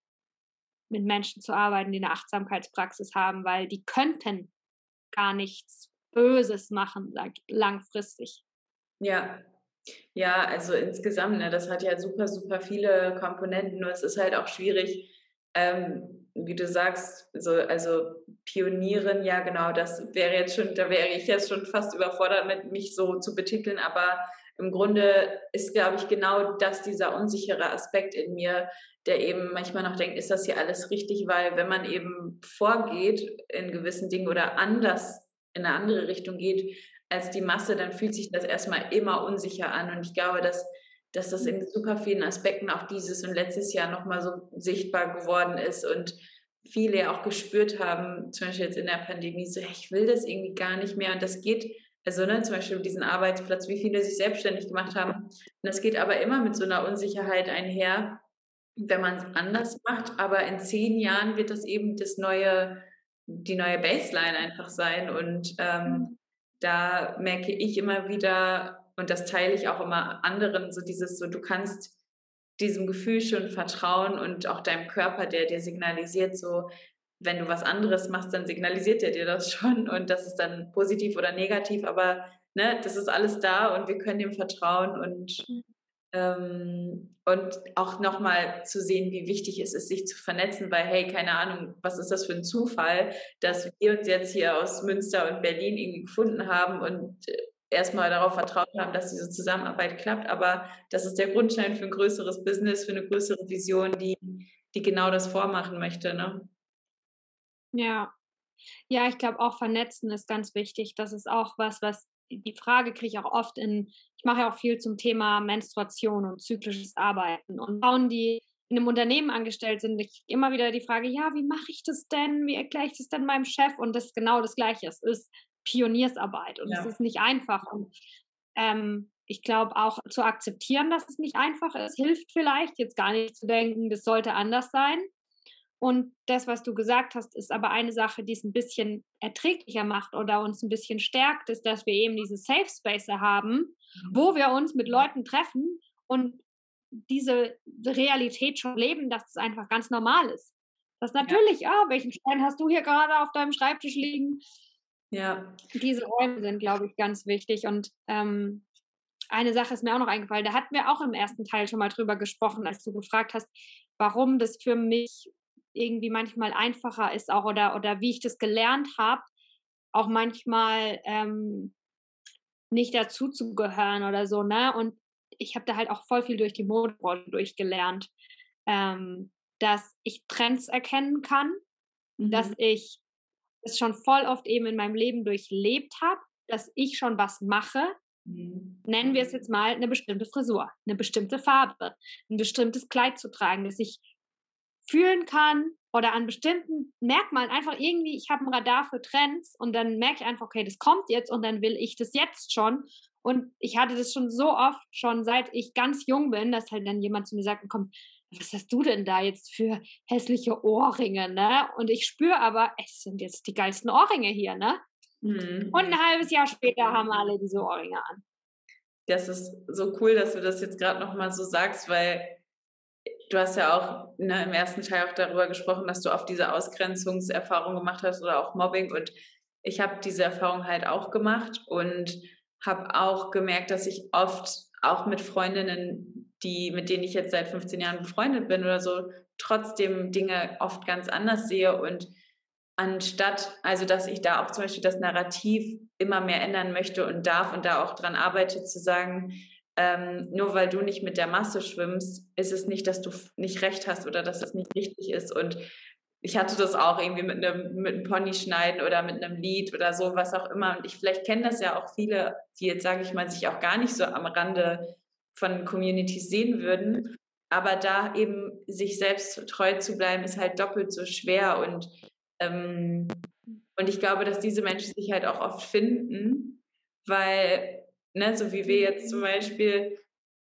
mit Menschen zu arbeiten, die eine Achtsamkeitspraxis haben, weil die könnten gar nichts Böses machen langfristig. Ja, ja, also insgesamt, ne, das hat ja super, super viele Komponenten. Nur es ist halt auch schwierig, ähm, wie du sagst, so, also Pionieren, ja genau, das wäre jetzt schon, da wäre ich jetzt schon fast überfordert mit mich so zu betiteln, aber im Grunde ist, glaube ich, genau das dieser unsichere Aspekt in mir, der eben manchmal noch denkt, ist das hier alles richtig, weil wenn man eben vorgeht in gewissen Dingen oder anders in eine andere Richtung geht als die Masse, dann fühlt sich das erstmal immer unsicher an. Und ich glaube, dass, dass das in super vielen Aspekten auch dieses und letztes Jahr nochmal so sichtbar geworden ist und viele auch gespürt haben, zum Beispiel jetzt in der Pandemie, so, ich will das irgendwie gar nicht mehr und das geht also ne, zum Beispiel diesen Arbeitsplatz, wie viele sich selbstständig gemacht haben. Und das geht aber immer mit so einer Unsicherheit einher, wenn man es anders macht. Aber in zehn Jahren wird das eben das neue, die neue Baseline einfach sein. Und ähm, mhm. da merke ich immer wieder, und das teile ich auch immer anderen, so dieses, so du kannst diesem Gefühl schon vertrauen und auch deinem Körper, der dir signalisiert, so wenn du was anderes machst, dann signalisiert er dir das [LAUGHS] schon und das ist dann positiv oder negativ, aber ne, das ist alles da und wir können dem vertrauen und, mhm. ähm, und auch nochmal zu sehen, wie wichtig es ist, sich zu vernetzen, weil hey, keine Ahnung, was ist das für ein Zufall, dass wir uns jetzt hier aus Münster und Berlin irgendwie gefunden haben und äh, erstmal darauf vertraut haben, dass diese Zusammenarbeit klappt, aber das ist der Grundstein für ein größeres Business, für eine größere Vision, die, die genau das vormachen möchte. Ne? Ja. Ja, ich glaube auch vernetzen ist ganz wichtig. Das ist auch was, was die Frage kriege ich auch oft in, ich mache ja auch viel zum Thema Menstruation und zyklisches Arbeiten. Und Frauen, die in einem Unternehmen angestellt sind, ich immer wieder die Frage, ja, wie mache ich das denn? Wie erkläre ich das denn meinem Chef? Und das ist genau das Gleiche. Es ist Pioniersarbeit und es ist nicht einfach. Und ähm, ich glaube auch zu akzeptieren, dass es nicht einfach ist, hilft vielleicht, jetzt gar nicht zu denken, das sollte anders sein, und das, was du gesagt hast, ist aber eine Sache, die es ein bisschen erträglicher macht oder uns ein bisschen stärkt, ist, dass wir eben diese Safe Space haben, mhm. wo wir uns mit Leuten treffen und diese Realität schon leben, dass es einfach ganz normal ist. Das natürlich, ja, ah, welchen Stein hast du hier gerade auf deinem Schreibtisch liegen? Ja. Diese Räume sind, glaube ich, ganz wichtig. Und ähm, eine Sache ist mir auch noch eingefallen, da hatten wir auch im ersten Teil schon mal drüber gesprochen, als du gefragt hast, warum das für mich irgendwie manchmal einfacher ist auch oder, oder wie ich das gelernt habe, auch manchmal ähm, nicht dazu zu gehören oder so, ne? Und ich habe da halt auch voll viel durch die Modebranche durchgelernt, ähm, dass ich Trends erkennen kann, mhm. dass ich es schon voll oft eben in meinem Leben durchlebt habe, dass ich schon was mache, mhm. nennen wir es jetzt mal eine bestimmte Frisur, eine bestimmte Farbe, ein bestimmtes Kleid zu tragen, dass ich fühlen kann oder an bestimmten Merkmalen einfach irgendwie, ich habe ein Radar für Trends und dann merke ich einfach, okay, das kommt jetzt und dann will ich das jetzt schon. Und ich hatte das schon so oft, schon seit ich ganz jung bin, dass halt dann jemand zu mir sagt, kommt, was hast du denn da jetzt für hässliche Ohrringe, ne? Und ich spüre aber, es sind jetzt die geilsten Ohrringe hier, ne? Mhm. Und ein halbes Jahr später haben alle diese Ohrringe an. Das ist so cool, dass du das jetzt gerade nochmal so sagst, weil du hast ja auch ne, im ersten Teil auch darüber gesprochen, dass du oft diese Ausgrenzungserfahrung gemacht hast oder auch Mobbing. Und ich habe diese Erfahrung halt auch gemacht und habe auch gemerkt, dass ich oft auch mit Freundinnen, die, mit denen ich jetzt seit 15 Jahren befreundet bin oder so, trotzdem Dinge oft ganz anders sehe und anstatt, also dass ich da auch zum Beispiel das Narrativ immer mehr ändern möchte und darf und da auch dran arbeite, zu sagen, ähm, nur weil du nicht mit der Masse schwimmst, ist es nicht, dass du nicht recht hast oder dass es nicht richtig ist. Und ich hatte das auch irgendwie mit einem, mit einem Pony schneiden oder mit einem Lied oder so, was auch immer. Und ich vielleicht kennen das ja auch viele, die jetzt, sage ich mal, sich auch gar nicht so am Rande von Communities sehen würden. Aber da eben sich selbst treu zu bleiben, ist halt doppelt so schwer. Und, ähm, und ich glaube, dass diese Menschen sich halt auch oft finden, weil, ne, so wie wir jetzt zum Beispiel,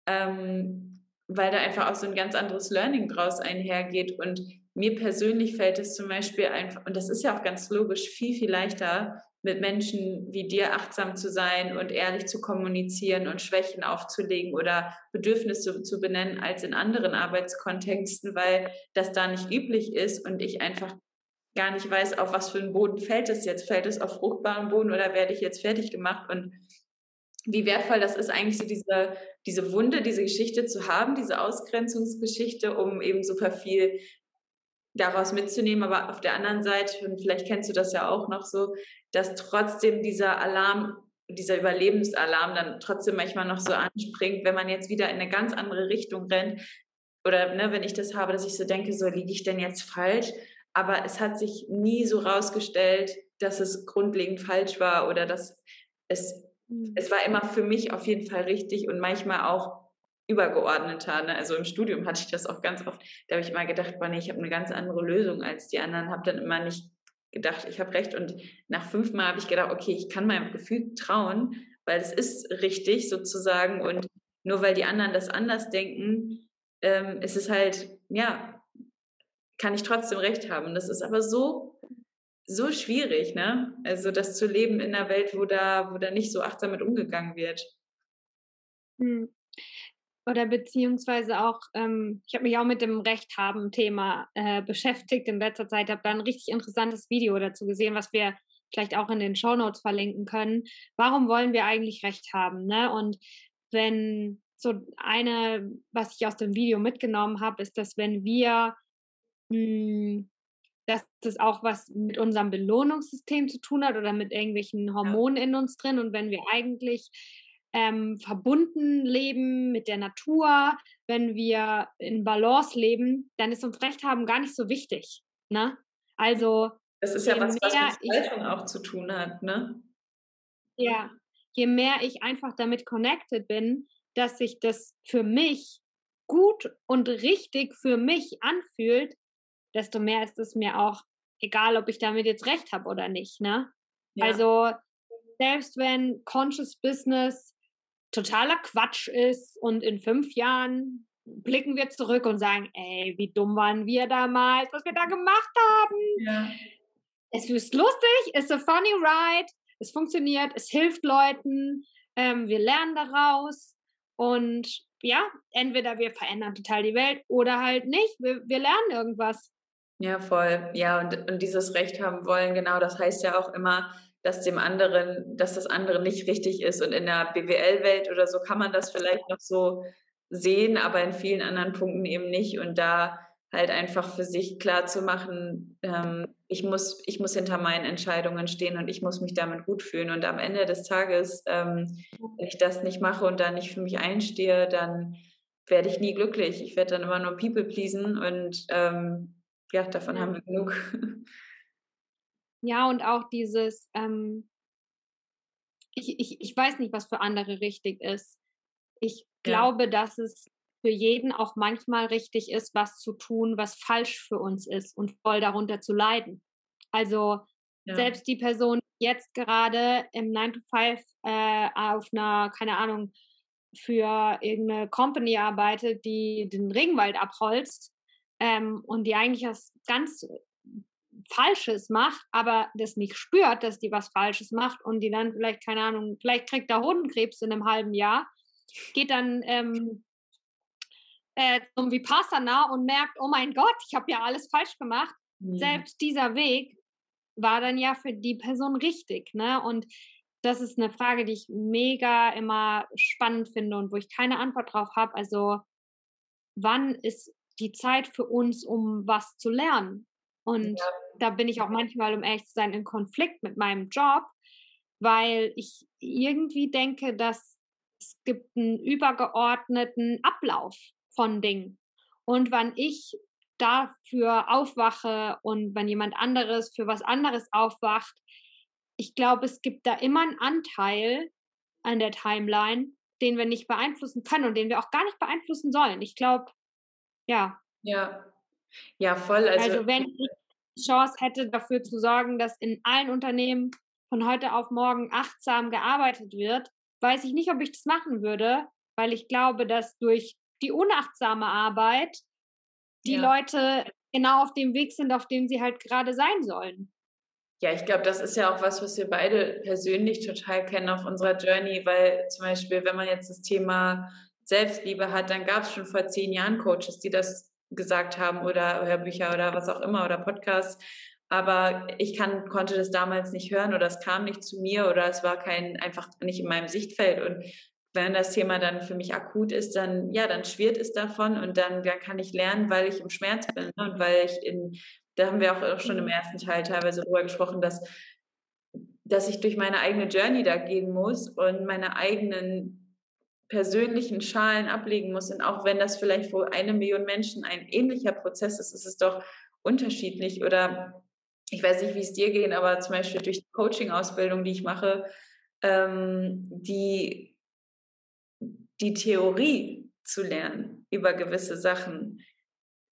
ähm, weil da einfach auch so ein ganz anderes Learning draus einhergeht. Und mir persönlich fällt es zum Beispiel einfach, und das ist ja auch ganz logisch, viel, viel leichter, mit Menschen wie dir achtsam zu sein und ehrlich zu kommunizieren und Schwächen aufzulegen oder Bedürfnisse zu benennen als in anderen Arbeitskontexten, weil das da nicht üblich ist und ich einfach gar nicht weiß, auf was für einen Boden fällt es jetzt. Fällt es auf fruchtbaren Boden oder werde ich jetzt fertig gemacht? Und wie wertvoll das ist, eigentlich so diese, diese Wunde, diese Geschichte zu haben, diese Ausgrenzungsgeschichte, um eben super viel daraus mitzunehmen, aber auf der anderen Seite, und vielleicht kennst du das ja auch noch so, dass trotzdem dieser Alarm, dieser Überlebensalarm dann trotzdem manchmal noch so anspringt, wenn man jetzt wieder in eine ganz andere Richtung rennt. Oder ne, wenn ich das habe, dass ich so denke, so liege ich denn jetzt falsch? Aber es hat sich nie so rausgestellt, dass es grundlegend falsch war oder dass es, mhm. es war immer für mich auf jeden Fall richtig und manchmal auch übergeordneter. Ne? Also im Studium hatte ich das auch ganz oft. Da habe ich immer gedacht, boah, nee, ich habe eine ganz andere Lösung als die anderen. Habe dann immer nicht gedacht, ich habe recht. Und nach fünfmal habe ich gedacht, okay, ich kann meinem Gefühl trauen, weil es ist richtig sozusagen. Und nur weil die anderen das anders denken, ähm, ist es halt, ja, kann ich trotzdem recht haben. Das ist aber so, so schwierig, ne? Also das zu leben in einer Welt, wo da, wo da nicht so achtsam mit umgegangen wird. Hm oder beziehungsweise auch, ähm, ich habe mich auch mit dem Recht haben Thema äh, beschäftigt in letzter Zeit, habe da ein richtig interessantes Video dazu gesehen, was wir vielleicht auch in den Show Notes verlinken können. Warum wollen wir eigentlich Recht haben? Ne? Und wenn so eine, was ich aus dem Video mitgenommen habe, ist, dass wenn wir mh, hm, dass das auch was mit unserem Belohnungssystem zu tun hat oder mit irgendwelchen Hormonen in uns drin. Und wenn wir eigentlich ähm, verbunden leben mit der Natur, wenn wir in Balance leben, dann ist uns Recht haben gar nicht so wichtig. Ne? Also das ist ja was, was mit Haltung auch zu tun hat, ne? Ja, je mehr ich einfach damit connected bin, dass sich das für mich gut und richtig für mich anfühlt, desto mehr ist es mir auch egal, ob ich damit jetzt recht habe oder nicht, ne? Ja. Also selbst wenn Conscious Business totaler Quatsch ist und in fünf Jahren blicken wir zurück und sagen, ey, wie dumm waren wir damals, was wir da gemacht haben. Ja. Es ist lustig, es ist a funny ride, es funktioniert, es hilft Leuten, ähm, wir lernen daraus und ja, entweder wir verändern total die Welt oder halt nicht, wir, wir lernen irgendwas. Ja, voll. Ja, und, und dieses Recht haben wollen, genau, das heißt ja auch immer, dass dem anderen, dass das andere nicht richtig ist. Und in der BWL-Welt oder so kann man das vielleicht noch so sehen, aber in vielen anderen Punkten eben nicht. Und da halt einfach für sich klar zu machen, ähm, ich, muss, ich muss hinter meinen Entscheidungen stehen und ich muss mich damit gut fühlen. Und am Ende des Tages, ähm, wenn ich das nicht mache und da nicht für mich einstehe, dann werde ich nie glücklich. Ich werde dann immer nur People pleasen und ähm, ja, davon ja. haben wir genug. [LAUGHS] Ja, und auch dieses, ähm, ich, ich, ich weiß nicht, was für andere richtig ist. Ich glaube, ja. dass es für jeden auch manchmal richtig ist, was zu tun, was falsch für uns ist und voll darunter zu leiden. Also ja. selbst die Person jetzt gerade im 9 to 5 äh, auf einer, keine Ahnung, für irgendeine Company arbeitet, die den Regenwald abholzt ähm, und die eigentlich was ganz Falsches macht, aber das nicht spürt, dass die was Falsches macht und die dann vielleicht, keine Ahnung, vielleicht kriegt da Hodenkrebs in einem halben Jahr, geht dann ähm, äh, zum Vipassana und merkt, oh mein Gott, ich habe ja alles falsch gemacht. Mhm. Selbst dieser Weg war dann ja für die Person richtig, ne? Und das ist eine Frage, die ich mega immer spannend finde und wo ich keine Antwort drauf habe. Also, wann ist die Zeit für uns, um was zu lernen? Und ja. da bin ich auch manchmal, um ehrlich zu sein, in Konflikt mit meinem Job, weil ich irgendwie denke, dass es gibt einen übergeordneten Ablauf von Dingen. Und wann ich dafür aufwache und wenn jemand anderes für was anderes aufwacht, ich glaube, es gibt da immer einen Anteil an der Timeline, den wir nicht beeinflussen können und den wir auch gar nicht beeinflussen sollen. Ich glaube, ja. Ja, ja, voll. Also, also wenn ich Chance hätte, dafür zu sorgen, dass in allen Unternehmen von heute auf morgen achtsam gearbeitet wird, weiß ich nicht, ob ich das machen würde, weil ich glaube, dass durch die unachtsame Arbeit die ja. Leute genau auf dem Weg sind, auf dem sie halt gerade sein sollen. Ja, ich glaube, das ist ja auch was, was wir beide persönlich total kennen auf unserer Journey, weil zum Beispiel, wenn man jetzt das Thema Selbstliebe hat, dann gab es schon vor zehn Jahren Coaches, die das gesagt haben oder Hörbücher oder was auch immer oder Podcasts. Aber ich kann, konnte das damals nicht hören oder es kam nicht zu mir oder es war kein, einfach nicht in meinem Sichtfeld. Und wenn das Thema dann für mich akut ist, dann ja, dann schwirrt es davon und dann, dann kann ich lernen, weil ich im Schmerz bin ne? und weil ich in, da haben wir auch schon im ersten Teil teilweise darüber gesprochen, dass, dass ich durch meine eigene Journey da gehen muss und meine eigenen persönlichen Schalen ablegen muss. Und auch wenn das vielleicht für eine Million Menschen ein ähnlicher Prozess ist, ist es doch unterschiedlich. Oder ich weiß nicht, wie es dir geht, aber zum Beispiel durch die Coaching-Ausbildung, die ich mache, ähm, die die Theorie zu lernen über gewisse Sachen,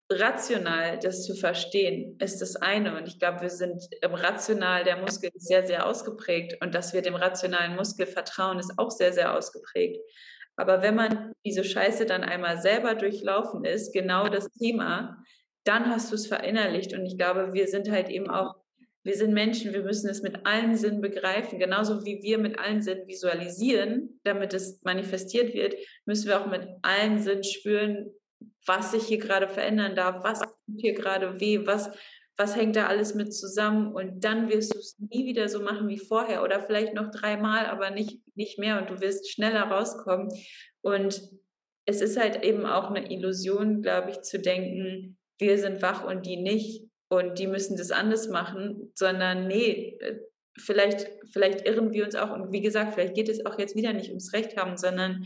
rational das zu verstehen, ist das eine. Und ich glaube, wir sind im Rational, der Muskel ist sehr, sehr ausgeprägt. Und dass wir dem rationalen Muskel vertrauen, ist auch sehr, sehr ausgeprägt. Aber wenn man diese Scheiße dann einmal selber durchlaufen ist, genau das Thema, dann hast du es verinnerlicht. Und ich glaube, wir sind halt eben auch wir sind Menschen, wir müssen es mit allen Sinnen begreifen. Genauso wie wir mit allen Sinnen visualisieren, damit es manifestiert wird, müssen wir auch mit allen Sinnen spüren, was sich hier gerade verändern darf, was hier gerade weh, was, was hängt da alles mit zusammen. Und dann wirst du es nie wieder so machen wie vorher oder vielleicht noch dreimal, aber nicht, nicht mehr. Und du wirst schneller rauskommen. Und es ist halt eben auch eine Illusion, glaube ich, zu denken, wir sind wach und die nicht und die müssen das anders machen, sondern nee, äh, vielleicht, vielleicht irren wir uns auch und wie gesagt, vielleicht geht es auch jetzt wieder nicht ums Recht haben, sondern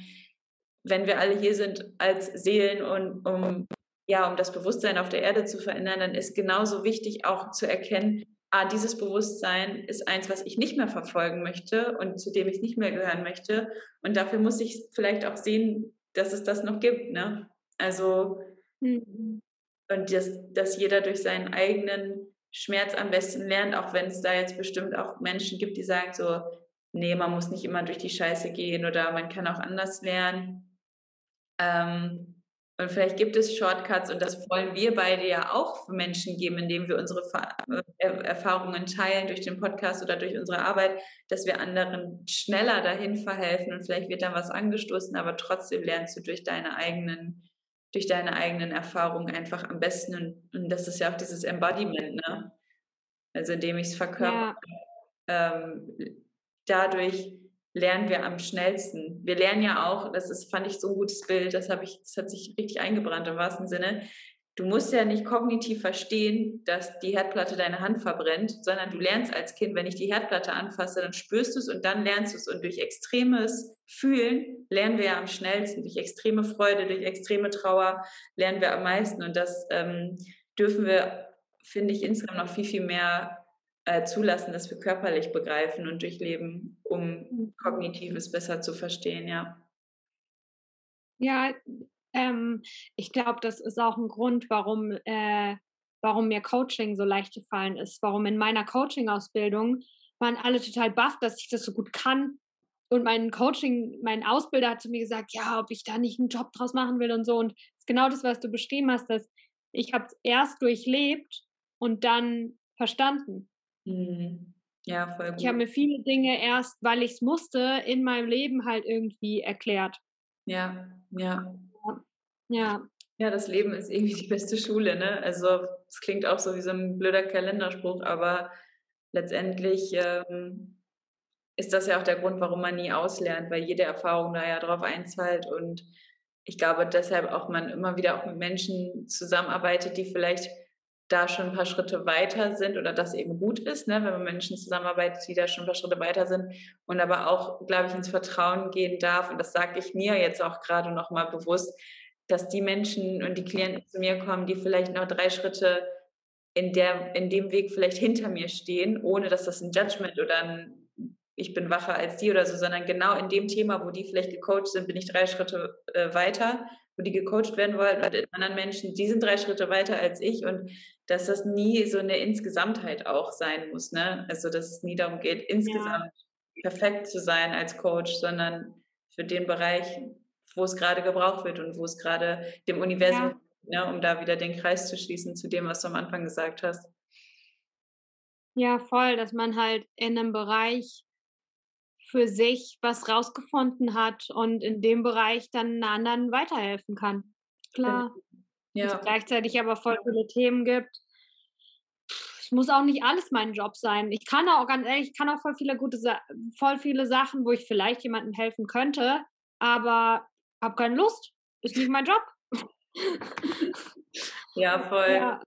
wenn wir alle hier sind als Seelen und um ja, um das Bewusstsein auf der Erde zu verändern, dann ist genauso wichtig auch zu erkennen, ah, dieses Bewusstsein ist eins, was ich nicht mehr verfolgen möchte und zu dem ich nicht mehr gehören möchte. Und dafür muss ich vielleicht auch sehen, dass es das noch gibt. Ne? Also mhm. Und dass, dass jeder durch seinen eigenen Schmerz am besten lernt, auch wenn es da jetzt bestimmt auch Menschen gibt, die sagen so, nee, man muss nicht immer durch die Scheiße gehen oder man kann auch anders lernen. Ähm, und vielleicht gibt es Shortcuts und das wollen wir beide ja auch für Menschen geben, indem wir unsere äh, Erfahrungen teilen durch den Podcast oder durch unsere Arbeit, dass wir anderen schneller dahin verhelfen und vielleicht wird dann was angestoßen, aber trotzdem lernst du durch deine eigenen durch deine eigenen Erfahrungen einfach am besten. Und, und das ist ja auch dieses Embodiment, ne? Also indem ich es verkörper. Ja. Ähm, dadurch lernen wir am schnellsten. Wir lernen ja auch, das ist, fand ich so ein gutes Bild, das habe ich, das hat sich richtig eingebrannt im wahrsten Sinne. Du musst ja nicht kognitiv verstehen, dass die Herdplatte deine Hand verbrennt, sondern du lernst als Kind, wenn ich die Herdplatte anfasse, dann spürst du es und dann lernst du es. Und durch extremes Fühlen lernen wir ja am schnellsten. Durch extreme Freude, durch extreme Trauer lernen wir am meisten. Und das ähm, dürfen wir, finde ich, insgesamt noch viel, viel mehr äh, zulassen, dass wir körperlich begreifen und durchleben, um Kognitives besser zu verstehen, ja. Ja, Ähm, ich glaube, das ist auch ein Grund, warum, äh, warum mir Coaching so leicht gefallen ist. Warum in meiner Coaching-Ausbildung waren alle total baff, dass ich das so gut kann. Und mein Coaching, mein Ausbilder hat zu mir gesagt, ja, ob ich da nicht einen Job draus machen will und so. Und das ist genau das, was du beschrieben hast, dass ich habe es erst durchlebt und dann verstanden. Mhm. Ja, voll gut. Ich habe mir viele Dinge erst, weil ich es musste, in meinem Leben halt irgendwie erklärt. Ja, ja. Ja. Ja, das Leben ist irgendwie die beste Schule, ne? Also es klingt auch so wie so ein blöder Kalenderspruch, aber letztendlich ähm, ist das ja auch der Grund, warum man nie auslernt, weil jede Erfahrung da ja drauf einzahlt und ich glaube deshalb auch man immer wieder auch mit Menschen zusammenarbeitet, die vielleicht da schon ein paar Schritte weiter sind oder das eben gut ist, ne, wenn man Menschen zusammenarbeitet, die da schon ein paar Schritte weiter sind und aber auch, glaube ich, ins Vertrauen gehen darf. Und das sage ich mir jetzt auch gerade nochmal bewusst, dass die Menschen und die Klienten zu mir kommen, die vielleicht noch drei Schritte in, der, in dem Weg vielleicht hinter mir stehen, ohne dass das ein Judgment oder ein ich bin wacher als die oder so, sondern genau in dem Thema, wo die vielleicht gecoacht sind, bin ich drei Schritte äh, weiter, wo die gecoacht werden wollen, und anderen Menschen, die sind drei Schritte weiter als ich und dass das nie so eine Insgesamtheit auch sein muss, ne? Also dass es nie darum geht, insgesamt ja. perfekt zu sein als Coach, sondern für den Bereich, wo es gerade gebraucht wird und wo es gerade dem Universum, ja. ne, um da wieder den Kreis zu schließen zu dem, was du am Anfang gesagt hast. Ja, voll, dass man halt in einem Bereich für sich was rausgefunden hat und in dem Bereich dann anderen weiterhelfen kann. Klar. Ja. Es gleichzeitig aber voll viele Themen gibt. Es muss auch nicht alles mein Job sein. Ich kann auch ganz ehrlich, ich kann auch voll viele gute, voll viele Sachen, wo ich vielleicht jemandem helfen könnte, aber habe keine Lust. Ist nicht mein Job. ja, voll. Ja.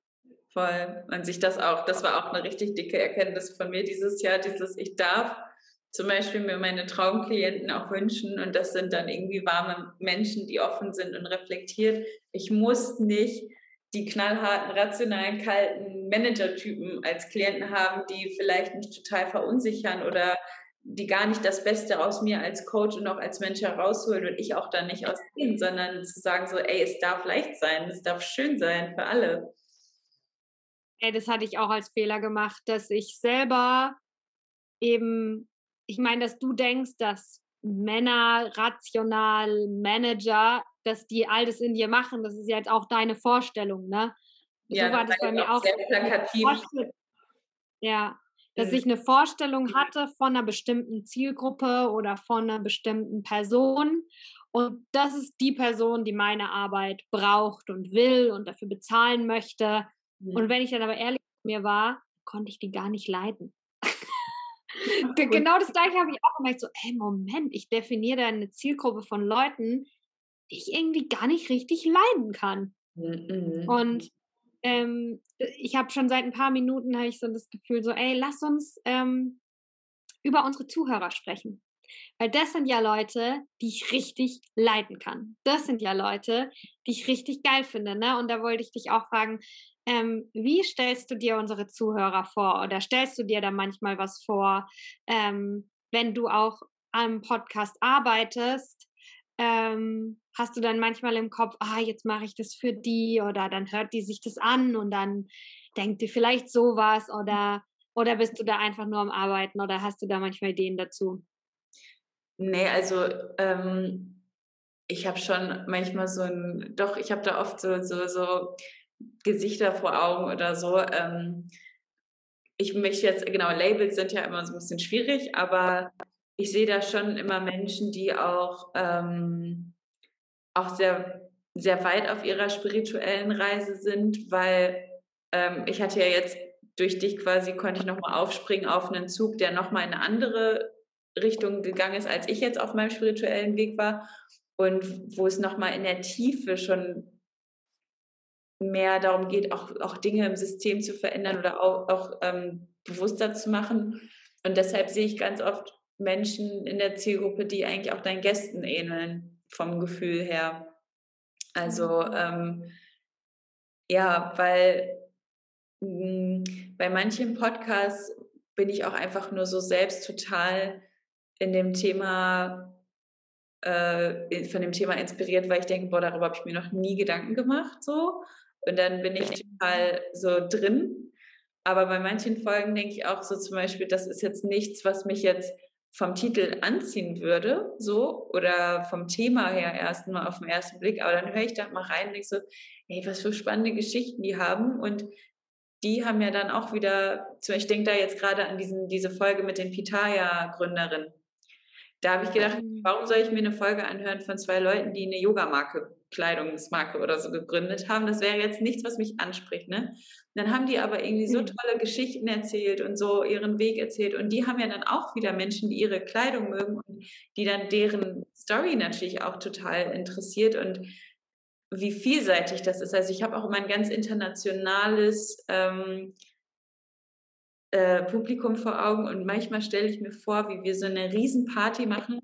Voll. Und sich das auch, das war auch eine richtig dicke Erkenntnis von mir dieses Jahr, dieses Ich darf zum Beispiel mir meine Traumklienten auch wünschen. Und das sind dann irgendwie warme Menschen, die offen sind und reflektiert. Ich muss nicht die knallharten, rationalen, kalten Manager-Typen als Klienten haben, die vielleicht mich total verunsichern oder die gar nicht das Beste aus mir als Coach und auch als Mensch herausholen und ich auch da nicht aus denen, sondern zu sagen so, ey, es darf leicht sein, es darf schön sein für alle. Ey, das hatte ich auch als Fehler gemacht, dass ich selber eben ich meine, dass du denkst, dass Männer, rational, Manager, dass die all das in dir machen, das ist jetzt auch deine Vorstellung, ne? Ja, so war das bei mir auch. Sehr plakativ. Ja, dass mhm. ich eine Vorstellung hatte von einer bestimmten Zielgruppe oder von einer bestimmten Person. Und das ist die Person, die meine Arbeit braucht und will und dafür bezahlen möchte. Mhm. Und wenn ich dann aber ehrlich mit mir war, konnte ich die gar nicht leiden [LAUGHS] genau das gleiche habe ich auch gemerkt, so, ey, Moment, ich definiere da eine Zielgruppe von Leuten, die ich irgendwie gar nicht richtig leiden kann. Mhm. Und ähm, ich habe schon seit ein paar Minuten habe ich so das Gefühl, so, ey, lass uns ähm, über unsere Zuhörer sprechen. Weil das sind ja Leute, die ich richtig leiden kann. Das sind ja Leute, die ich richtig geil finde. Ne? Und da wollte ich dich auch fragen, ähm, wie stellst du dir unsere Zuhörer vor oder stellst du dir da manchmal was vor, ähm, wenn du auch am Podcast arbeitest? Ähm, hast du dann manchmal im Kopf, ah, jetzt mache ich das für die oder dann hört die sich das an und dann denkt die vielleicht sowas oder, oder bist du da einfach nur am Arbeiten oder hast du da manchmal Ideen dazu? Nee, also ähm, ich habe schon manchmal so ein, doch, ich habe da oft so, so, so Gesichter vor Augen oder so. Ähm, ich möchte jetzt, genau, Labels sind ja immer so ein bisschen schwierig, aber ich sehe da schon immer Menschen, die auch, ähm, auch sehr, sehr weit auf ihrer spirituellen Reise sind, weil ähm, ich hatte ja jetzt durch dich quasi, konnte ich nochmal aufspringen auf einen Zug, der nochmal in eine andere Richtung gegangen ist, als ich jetzt auf meinem spirituellen Weg war und wo es nochmal in der Tiefe schon mehr darum geht, auch, auch Dinge im System zu verändern oder auch, auch ähm, bewusster zu machen. Und deshalb sehe ich ganz oft Menschen in der Zielgruppe, die eigentlich auch deinen Gästen ähneln, vom Gefühl her. Also mhm. ähm, ja, weil mh, hm, bei manchen Podcasts bin ich auch einfach nur so selbst total in dem Thema äh, von dem Thema inspiriert, weil ich denke, boah, darüber habe ich mir noch nie Gedanken gemacht, so. Und dann bin ich total so drin. Aber bei manchen Folgen denke ich auch so zum Beispiel, das ist jetzt nichts, was mich jetzt vom Titel anziehen würde, so, oder vom Thema her erst mal auf den ersten Blick, aber dann höre ich da mal rein und denke so, ey, was für spannende Geschichten die haben und die haben ja dann auch wieder, ich denke da jetzt gerade an diesen, diese Folge mit den Pitaya-Gründerinnen. Da habe ich gedacht, mhm. warum soll ich mir eine Folge anhören von zwei Leuten, die eine Yogamarke, Kleidungsmarke oder so gegründet haben? Das wäre jetzt nichts, was mich anspricht. Ne? Dann haben die aber irgendwie so mhm. tolle Geschichten erzählt und so ihren Weg erzählt. Und die haben ja dann auch wieder Menschen, die ihre Kleidung mögen und die dann deren Story natürlich auch total interessiert und wie vielseitig das ist. Also ich habe auch immer ein ganz internationales ähm, äh, Publikum vor Augen und manchmal stelle ich mir vor, wie wir so eine Riesenparty machen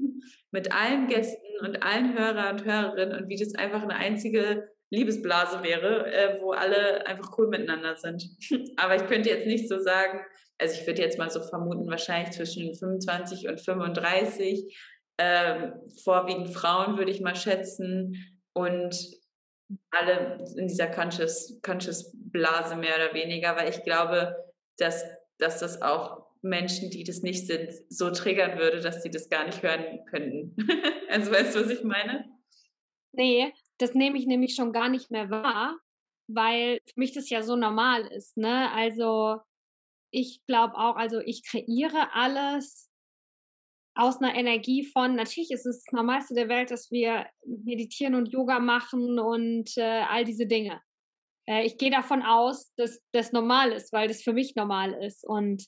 mit allen Gästen und allen Hörer und Hörerinnen und wie das einfach eine einzige Liebesblase wäre, äh, wo alle einfach cool miteinander sind. [LAUGHS] Aber ich könnte jetzt nicht so sagen, also ich würde jetzt mal so vermuten, wahrscheinlich zwischen 25 und 35, ähm, vorwiegend Frauen würde ich mal schätzen und alle in dieser Conscious, Conscious Blase mehr oder weniger, weil ich glaube, dass dass das auch Menschen, die das nicht sind, so triggern würde, dass sie das gar nicht hören könnten. [LAUGHS] also weißt du, was ich meine? Nee, das nehme ich nämlich schon gar nicht mehr wahr, weil für mich das ja so normal ist. Ne? Also ich glaube auch, also ich kreiere alles aus einer Energie von, natürlich ist es das Normalste der Welt, dass wir meditieren und Yoga machen und äh, all diese Dinge äh, ich gehe davon aus, dass das normal ist, weil das für mich normal ist. Und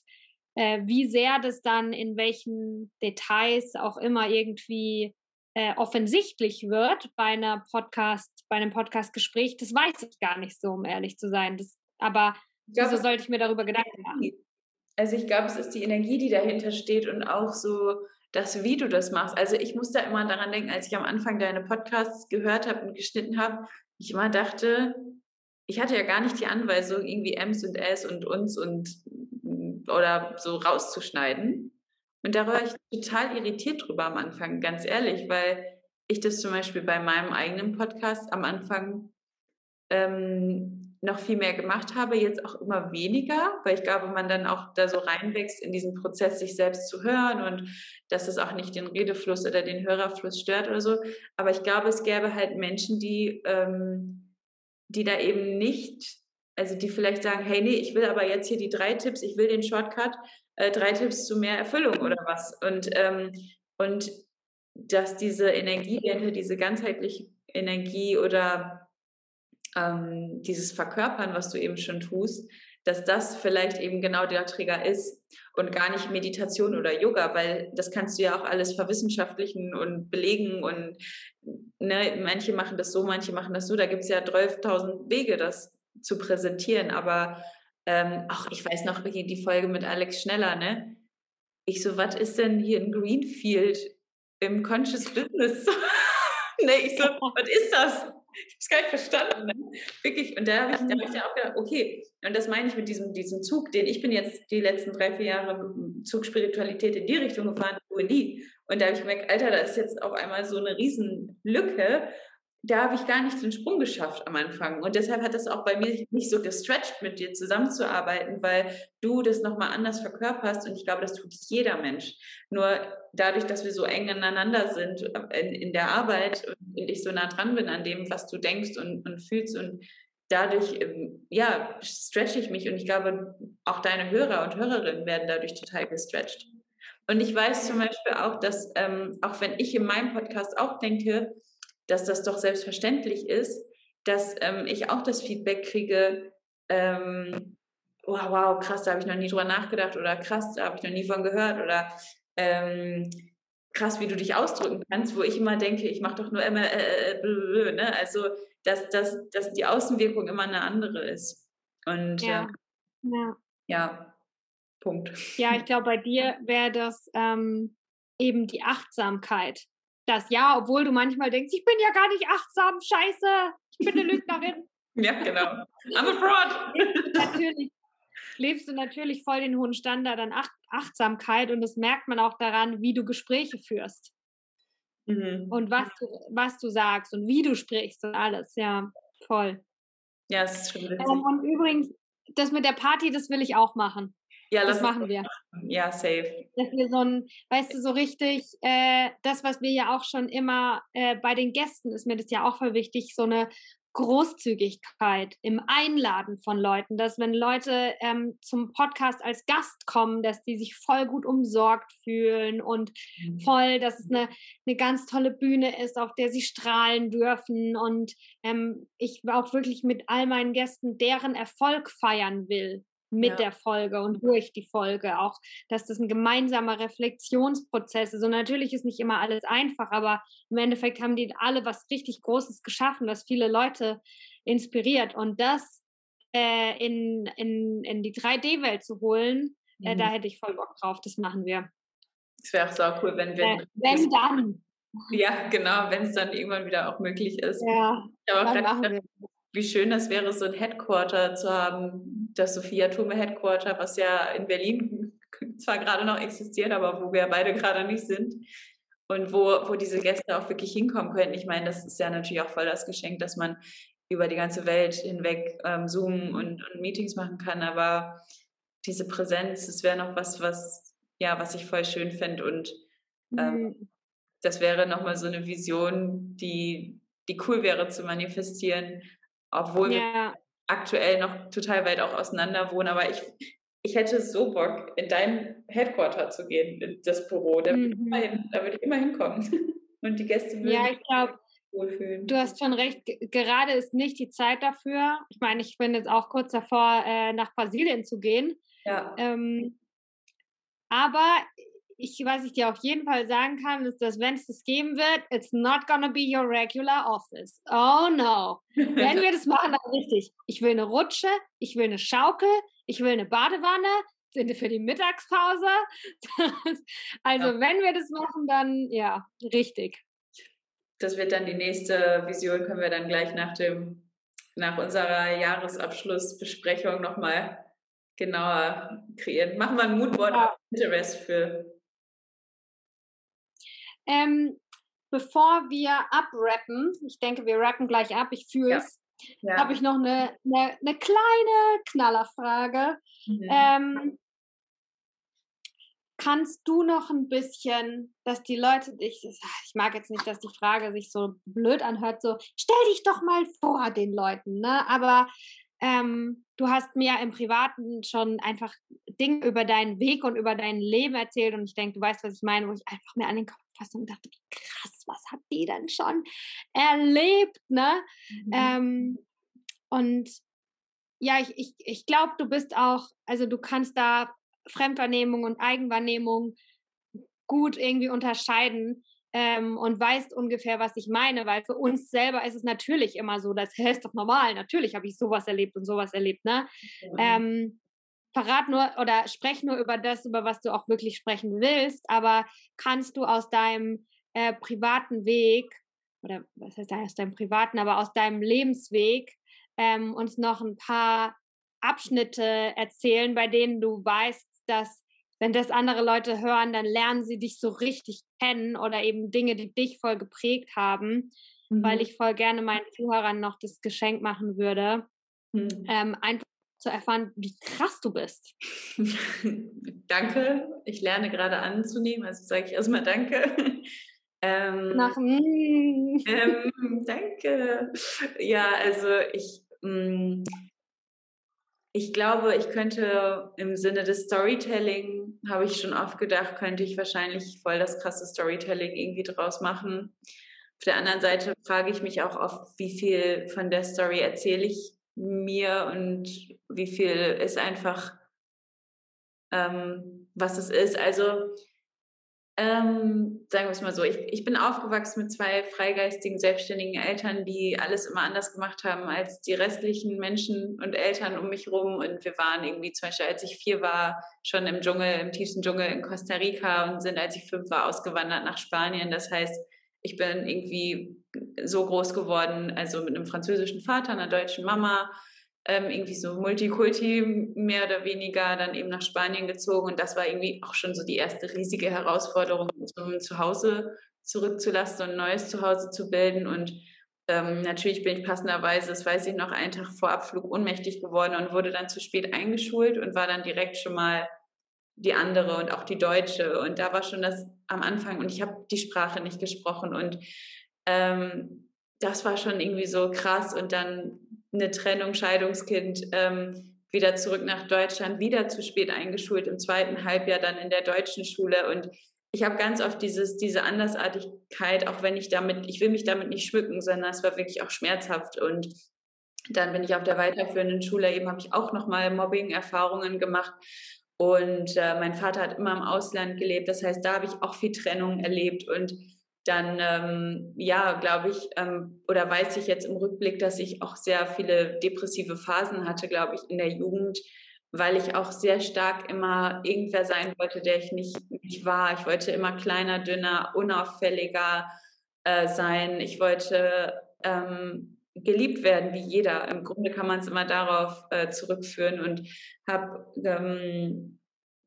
äh, wie sehr das dann in welchen Details auch immer irgendwie äh, offensichtlich wird bei einer Podcast, bei einem Podcastgespräch, das weiß ich gar nicht so, um ehrlich zu sein. Das, aber glaub, wieso sollte ich mir darüber Gedanken machen? Also ich glaube, es ist die Energie, die dahinter steht und auch so das, wie du das machst. Also ich muss da immer daran denken, als ich am Anfang deine Podcasts gehört habe und geschnitten habe, ich immer dachte, ich hatte ja gar nicht die Anweisung, irgendwie Ms und S und uns und oder so rauszuschneiden. Und da war ich total irritiert drüber am Anfang, ganz ehrlich, weil ich das zum Beispiel bei meinem eigenen Podcast am Anfang ähm, noch viel mehr gemacht habe, jetzt auch immer weniger, weil ich glaube, man dann auch da so reinwächst in diesen Prozess, sich selbst zu hören und dass es auch nicht den Redefluss oder den Hörerfluss stört oder so. Aber ich glaube, es gäbe halt Menschen, die ähm, die da eben nicht, also die vielleicht sagen, hey, nee, ich will aber jetzt hier die drei Tipps, ich will den Shortcut, äh, drei Tipps zu mehr Erfüllung oder was. Und, ähm, und dass diese Energie dahinter, diese ganzheitliche Energie oder ähm, dieses Verkörpern, was du eben schon tust, dass das vielleicht eben genau der Trigger ist und gar nicht Meditation oder Yoga, weil das kannst du ja auch alles verwissenschaftlichen und belegen und ne, manche machen das so, manche machen das so. Da gibt es ja 12.000 Wege, das zu präsentieren. Aber ähm, ach, ich weiß noch die Folge mit Alex Schneller, ne? Ich so, was ist denn hier in Greenfield im Conscious Business? [LAUGHS] ne, ich so, [LAUGHS] was ist das? Ich habe es gar nicht verstanden. Ne? Wirklich. Und da habe ich, da hab ich dann auch gedacht, okay, und das meine ich mit diesem, diesem Zug, den ich bin jetzt die letzten drei, vier Jahre Zug Spiritualität in die Richtung gefahren, die. Und da habe ich gemerkt, Alter, da ist jetzt auf einmal so eine Riesenlücke. Da habe ich gar nicht den Sprung geschafft am Anfang. Und deshalb hat das auch bei mir nicht so gestretched, mit dir zusammenzuarbeiten, weil du das nochmal anders verkörperst. Und ich glaube, das tut jeder Mensch. Nur dadurch, dass wir so eng aneinander sind in, in der Arbeit und ich so nah dran bin an dem, was du denkst und, und fühlst und dadurch, ähm, ja, stretche ich mich und ich glaube, auch deine Hörer und Hörerinnen werden dadurch total gestretched. Und ich weiß zum Beispiel auch, dass, ähm, auch wenn ich in meinem Podcast auch denke, dass das doch selbstverständlich ist, dass ähm, ich auch das Feedback kriege, ähm, wow, wow, krass, da habe ich noch nie drüber nachgedacht oder krass, da habe ich noch nie von gehört oder ähm, krass, wie du dich ausdrücken kannst, wo ich immer denke, ich mache doch nur immer, äh, äh, äh, ne? also dass, dass, dass die Außenwirkung immer eine andere ist. Und ja, ja. ja Punkt. Ja, ich [LAUGHS] glaube, bei dir wäre das ähm, eben die Achtsamkeit. Das ja, obwohl du manchmal denkst, ich bin ja gar nicht achtsam, scheiße, ich bin eine Lügnerin. [LAUGHS] [LAUGHS] ja, genau. I'm a fraud. natürlich lebst du natürlich voll den hohen Standard an Ach Achtsamkeit und das merkt man auch daran, wie du Gespräche führst. mhm. und was du, was du sagst und wie du sprichst und alles. Ja, voll. Ja, es ist schon. Ähm, und übrigens, das mit der Party, das will ich auch machen. Ja, das machen wir. Machen. Ja, safe. Dass wir so ein, weißt du, so richtig, äh, das, was wir ja auch schon immer äh, bei den Gästen ist mir das ja auch voll wichtig, so eine Großzügigkeit im Einladen von Leuten, dass wenn Leute ähm, zum Podcast als Gast kommen, dass die sich voll gut umsorgt fühlen und mhm. voll, dass es eine, eine ganz tolle Bühne ist, auf der sie strahlen dürfen und ähm, ich auch wirklich mit all meinen Gästen deren Erfolg feiern will mit ja. der Folge und durch die Folge. Auch, dass das ein gemeinsamer Reflexionsprozess ist. Und natürlich ist nicht immer alles einfach, aber im Endeffekt haben die alle was richtig Großes geschaffen, das viele Leute inspiriert. Und das äh, in, in, in die 3D-Welt zu holen, mhm. äh, da hätte ich voll Bock drauf. Das machen wir. Es wäre auch so cool, wenn wir. Äh, wenn dann. Ja, genau, wenn es dann irgendwann wieder auch möglich ist. Ja, dann machen wir wie schön das wäre, so ein Headquarter zu haben, das Sophia Thume Headquarter, was ja in Berlin zwar gerade noch existiert, aber wo wir beide gerade nicht sind. Und wo, wo diese Gäste auch wirklich hinkommen könnten. Ich meine, das ist ja natürlich auch voll das Geschenk, dass man über die ganze Welt hinweg ähm, Zoom und, und Meetings machen kann. Aber diese Präsenz, das wäre noch was, was, ja, was ich voll schön finde. Und ähm, mhm. das wäre nochmal so eine Vision, die, die cool wäre zu manifestieren, obwohl ja. wir aktuell noch total weit auch auseinander wohnen. Aber ich, ich hätte so Bock, in dein Headquarter zu gehen, in das Büro. Da, mhm. würde, da würde ich immer hinkommen. [LAUGHS] Und die Gäste würden ja, ich glaube, Du hast schon recht, gerade ist nicht die Zeit dafür. Ich meine, ich bin jetzt auch kurz davor, äh, nach Brasilien zu gehen. Ja. Ähm, aber ich, was ich dir auf jeden Fall sagen kann, ist, dass wenn es das geben wird, it's not gonna be your regular office. Oh no. wenn wir das machen, dann richtig. Ich will eine Rutsche, ich will eine Schaukel, ich will eine Badewanne für die Mittagspause. [LAUGHS] also ja. wenn wir das machen, dann ja, richtig. Das wird dann die nächste Vision, können wir dann gleich nach dem, nach unserer Jahresabschlussbesprechung nochmal genauer kreieren. Machen wir ein Moodboard ja. Pinterest für ähm, bevor wir abrappen, ich denke, wir rappen gleich ab, ich fühle es, ja. ja. habe ich noch eine, eine, eine kleine Knallerfrage. Mhm. Ähm, kannst du noch ein bisschen, dass die Leute dich, ich mag jetzt nicht, dass die Frage sich so blöd anhört, so stell dich doch mal vor den Leuten, ne? Aber ähm, du hast mir im Privaten schon einfach Dinge über deinen Weg und über dein Leben erzählt und ich denke, du weißt, was ich meine, wo ich einfach mir an den Kopf fasse und dachte, krass, was hat die denn schon erlebt, ne? Mhm. Ähm, und ja, ich, ich, ich glaube, du bist auch, also du kannst da Fremdwahrnehmung und Eigenwahrnehmung gut irgendwie unterscheiden ähm, und weißt ungefähr, was ich meine, weil für uns selber ist es natürlich immer so, das [LAUGHS] ist doch normal, natürlich habe ich sowas erlebt und sowas erlebt, ne? Mhm. Ähm, verrat nur oder sprech nur über das, über was du auch wirklich sprechen willst, aber kannst du aus deinem äh, privaten Weg, oder was heißt aus deinem privaten, aber aus deinem Lebensweg ähm, uns noch ein paar Abschnitte erzählen, bei denen du weißt, dass wenn das andere Leute hören, dann lernen sie dich so richtig kennen oder eben Dinge, die dich voll geprägt haben, mhm. weil ich voll gerne meinen Zuhörern noch das Geschenk machen würde, mhm. ähm, einfach zu erfahren, wie krass du bist. [LAUGHS] danke. Ich lerne gerade anzunehmen, also sage ich erstmal Danke. [LAUGHS] Ähm, Nach mm. ähm, [LAUGHS] Danke. Ja, also ich, mm, ich glaube, ich könnte im Sinne des Storytelling, habe ich schon oft gedacht, könnte ich wahrscheinlich voll das krasse Storytelling irgendwie draus machen. Auf der anderen Seite frage ich mich auch oft, wie viel von der Story erzähle ich mir und wie viel ist einfach, ähm, was es ist. Also ähm, sagen wir es mal so, ich, ich bin aufgewachsen mit zwei freigeistigen, selbstständigen Eltern, die alles immer anders gemacht haben als die restlichen Menschen und Eltern um mich herum. Und wir waren irgendwie, zum Beispiel als ich vier war, schon im Dschungel, im tiefsten Dschungel in Costa Rica und sind, als ich fünf war, ausgewandert nach Spanien. Das heißt, ich bin irgendwie so groß geworden, also mit einem französischen Vater, einer deutschen Mama, ähm, irgendwie so Multikulti mehr oder weniger dann eben nach Spanien gezogen und das war irgendwie auch schon so die erste riesige Herausforderung, zum Zuhause zurückzulassen und ein neues Zuhause zu bilden. Und ähm, natürlich bin ich passenderweise, das weiß ich noch, einen Tag vor Abflug ohnmächtig geworden und wurde dann zu spät eingeschult und war dann direkt schon mal die andere und auch die deutsche. Und da war schon das am Anfang und ich habe die Sprache nicht gesprochen und ähm, das war schon irgendwie so krass. Und dann eine Trennung, Scheidungskind, ähm, wieder zurück nach Deutschland, wieder zu spät eingeschult im zweiten Halbjahr dann in der deutschen Schule und ich habe ganz oft dieses, diese Andersartigkeit, auch wenn ich damit, ich will mich damit nicht schmücken, sondern es war wirklich auch schmerzhaft. Und dann bin ich auf der weiterführenden Schule, eben habe ich auch nochmal Mobbing-Erfahrungen gemacht. Und äh, mein Vater hat immer im Ausland gelebt, das heißt, da habe ich auch viel Trennung erlebt. Und dann, ähm, ja, glaube ich, ähm, oder weiß ich jetzt im Rückblick, dass ich auch sehr viele depressive Phasen hatte, glaube ich, in der Jugend weil ich auch sehr stark immer irgendwer sein wollte, der ich nicht, nicht war. Ich wollte immer kleiner, dünner, unauffälliger äh, sein. Ich wollte ähm, geliebt werden wie jeder. Im Grunde kann man es immer darauf äh, zurückführen und habe ähm,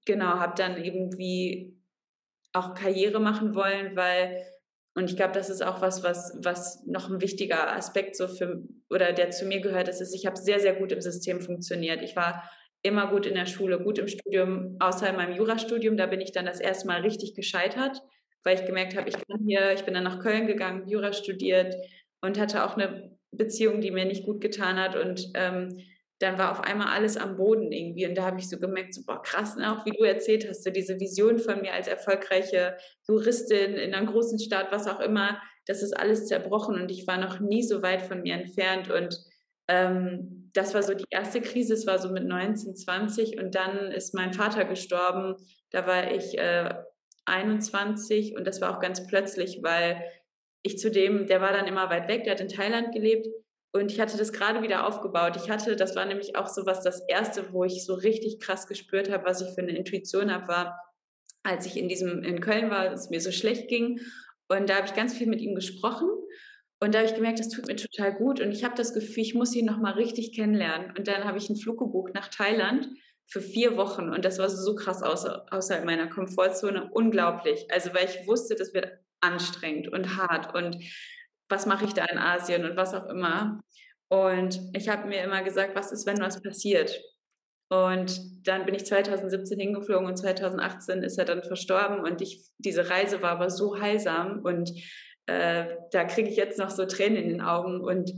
genau habe dann irgendwie auch Karriere machen wollen, weil und ich glaube, das ist auch was, was, was noch ein wichtiger Aspekt so für oder der zu mir gehört, ist, ist ich habe sehr, sehr gut im System funktioniert. Ich war immer gut in der Schule, gut im Studium, außer in meinem Jurastudium. Da bin ich dann das erste Mal richtig gescheitert, weil ich gemerkt habe, ich kann hier, ich bin dann nach Köln gegangen, Jura studiert und hatte auch eine Beziehung, die mir nicht gut getan hat. Und ähm, dann war auf einmal alles am Boden irgendwie. Und da habe ich so gemerkt, so, boah, krass, ne? auch wie du erzählt hast, so diese Vision von mir als erfolgreiche Juristin in einer großen Stadt, was auch immer, das ist alles zerbrochen und ich war noch nie so weit von mir entfernt. Und ähm, das war so die erste Krise, es war so mit 19, 20 und dann ist mein Vater gestorben. Da war ich äh, 21 und das war auch ganz plötzlich, weil ich zudem, der war dann immer weit weg, der hat in Thailand gelebt und ich hatte das gerade wieder aufgebaut. Ich hatte, das war nämlich auch so was, das erste, wo ich so richtig krass gespürt habe, was ich für eine Intuition habe, war, als ich in diesem, in Köln war, es mir so schlecht ging. Und da habe ich ganz viel mit ihm gesprochen und da habe ich gemerkt, das tut mir total gut. Und ich habe das Gefühl, ich muss ihn nochmal richtig kennenlernen. Und dann habe ich einen Flug gebucht nach Thailand für vier Wochen. Und das war so krass außer, außerhalb meiner Komfortzone. Unglaublich. Also, weil ich wusste, das wird anstrengend und hart. Und was mache ich da in Asien und was auch immer. Und ich habe mir immer gesagt, was ist, wenn was passiert? Und dann bin ich 2017 hingeflogen und 2018 ist er dann verstorben. Und ich, diese Reise war aber so heilsam und äh, da kriege ich jetzt noch so Tränen in den Augen und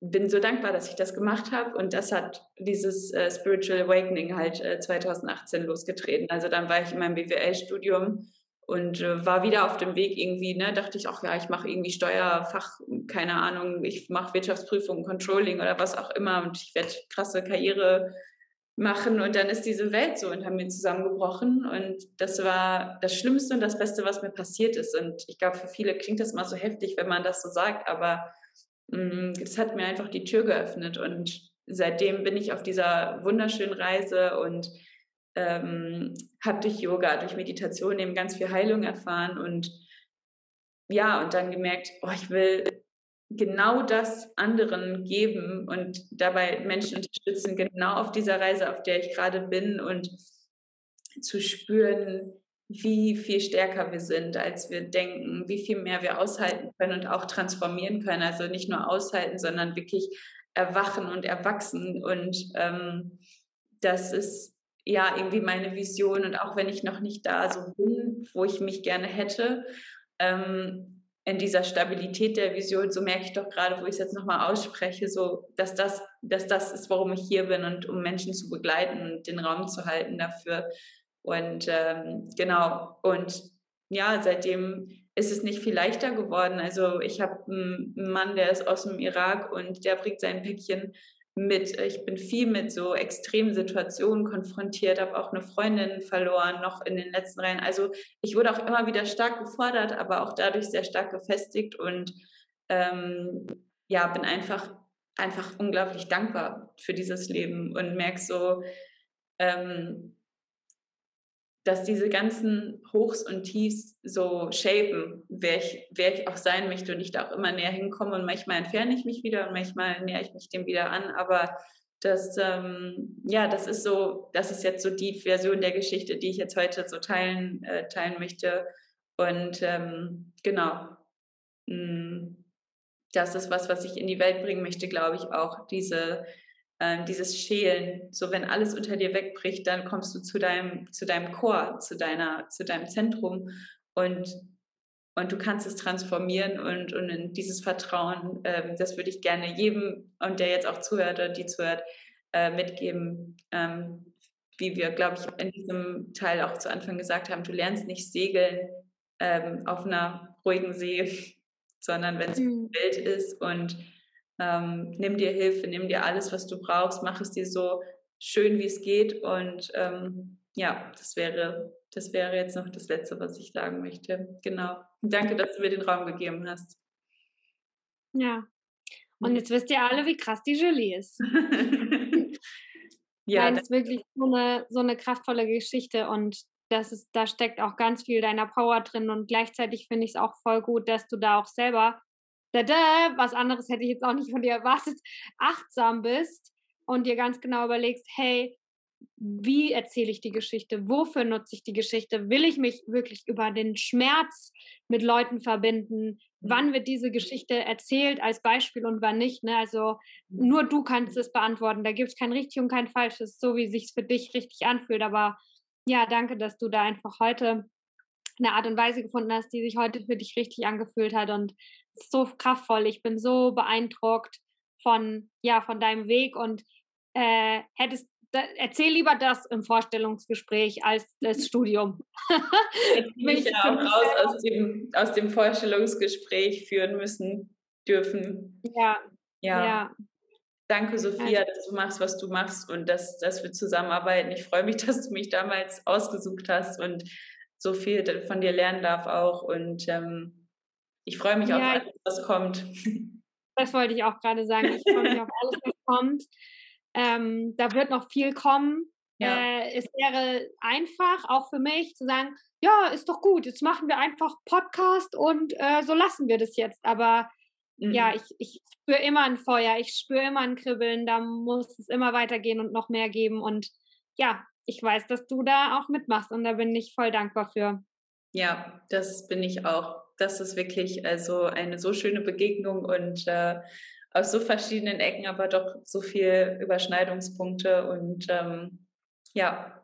bin so dankbar, dass ich das gemacht habe. Und das hat dieses äh, Spiritual Awakening halt äh, 2018 losgetreten. Also dann war ich in meinem BWL-Studium und äh, war wieder auf dem Weg irgendwie, ne, dachte ich auch, ja, ich mache irgendwie Steuerfach, keine Ahnung, ich mache Wirtschaftsprüfung, Controlling oder was auch immer und ich werde krasse Karriere machen und dann ist diese Welt so und haben wir zusammengebrochen und das war das Schlimmste und das Beste, was mir passiert ist und ich glaube, für viele klingt das mal so heftig, wenn man das so sagt, aber es mm, hat mir einfach die Tür geöffnet und seitdem bin ich auf dieser wunderschönen Reise und ähm, habe durch Yoga, durch Meditation eben ganz viel Heilung erfahren und ja, und dann gemerkt, oh, ich will genau das anderen geben und dabei Menschen unterstützen, genau auf dieser Reise, auf der ich gerade bin und zu spüren, wie viel stärker wir sind, als wir denken, wie viel mehr wir aushalten können und auch transformieren können. Also nicht nur aushalten, sondern wirklich erwachen und erwachsen. Und ähm, das ist ja irgendwie meine Vision. Und auch wenn ich noch nicht da so bin, wo ich mich gerne hätte, ähm, in dieser Stabilität der Vision, so merke ich doch gerade, wo ich es jetzt nochmal ausspreche, so, dass das, dass das ist, warum ich hier bin und um Menschen zu begleiten und den Raum zu halten dafür. Und ähm, genau, und ja, seitdem ist es nicht viel leichter geworden. Also ich habe einen Mann, der ist aus dem Irak und der bringt sein Päckchen mit, ich bin viel mit so extremen Situationen konfrontiert, habe auch eine Freundin verloren, noch in den letzten Reihen. Also ich wurde auch immer wieder stark gefordert, aber auch dadurch sehr stark gefestigt und ähm, ja, bin einfach, einfach unglaublich dankbar für dieses Leben und merke so, ähm, dass diese ganzen Hochs und Tiefs so shapen, wer ich, wer ich auch sein möchte und ich da auch immer näher hinkomme. Und manchmal entferne ich mich wieder und manchmal nähere ich mich dem wieder an, aber das, ähm, ja, das ist so, das ist jetzt so die Version der Geschichte, die ich jetzt heute so teilen, äh, teilen möchte. Und ähm, genau, mm, das ist was, was ich in die Welt bringen möchte, glaube ich auch, diese, äh, dieses Schälen. So, wenn alles unter dir wegbricht, dann kommst du zu deinem, zu deinem Chor, zu, deiner, zu deinem Zentrum und, und du kannst es transformieren und, und in dieses Vertrauen, äh, das würde ich gerne jedem und der jetzt auch zuhört oder die zuhört, äh, mitgeben, ähm, wie wir, glaube ich, in diesem Teil auch zu Anfang gesagt haben, du lernst nicht segeln ähm, auf einer ruhigen See, [LAUGHS] sondern wenn es mhm. wild ist und ähm, nimm dir Hilfe, nimm dir alles, was du brauchst, mach es dir so schön, wie es geht und ähm, ja, das wäre, das wäre jetzt noch das Letzte, was ich sagen möchte. Genau. Danke, dass du mir den Raum gegeben hast. Ja. Und jetzt wisst ihr alle, wie krass die Julie ist. [LAUGHS] ja. Das ist wirklich so eine, so eine kraftvolle Geschichte und das ist, da steckt auch ganz viel deiner Power drin und gleichzeitig finde ich es auch voll gut, dass du da auch selber, da, da, was anderes hätte ich jetzt auch nicht von dir erwartet, achtsam bist und dir ganz genau überlegst, hey, wie erzähle ich die Geschichte? Wofür nutze ich die Geschichte? Will ich mich wirklich über den Schmerz mit Leuten verbinden? Wann wird diese Geschichte erzählt als Beispiel und wann nicht? Ne? Also nur du kannst es beantworten. Da gibt es kein richtig und kein falsches, so wie sich für dich richtig anfühlt. Aber ja, danke, dass du da einfach heute eine Art und Weise gefunden hast, die sich heute für dich richtig angefühlt hat und so kraftvoll. Ich bin so beeindruckt von ja von deinem Weg und äh, hättest erzähl lieber das im Vorstellungsgespräch als das Studium. Hätte [LAUGHS] mich ja auch raus aus dem, aus dem Vorstellungsgespräch führen müssen dürfen. Ja. Ja. ja. Danke, Sophia, dass du machst, was du machst und dass, dass wir zusammenarbeiten. Ich freue mich, [LAUGHS] dass du mich damals ausgesucht hast und so viel von dir lernen darf auch. Und ähm, ich freue mich ja, auf alles, was kommt. [LAUGHS] Das wollte ich auch gerade sagen. Ich freue mich auf alles, was kommt. Ähm, da wird noch viel kommen. Ja. Äh, es wäre einfach, auch für mich, zu sagen, ja, ist doch gut, jetzt machen wir einfach Podcast und äh, so lassen wir das jetzt. Aber Mhm. Ja, ich, ich spüre immer ein Feuer, ich spüre immer ein Kribbeln, da muss es immer weitergehen und noch mehr geben. Und ja, ich weiß, dass du da auch mitmachst und da bin ich voll dankbar für. Ja, das bin ich auch. Das ist wirklich also eine so schöne Begegnung und äh, aus so verschiedenen Ecken, aber doch so viel Überschneidungspunkte. Und ähm, ja,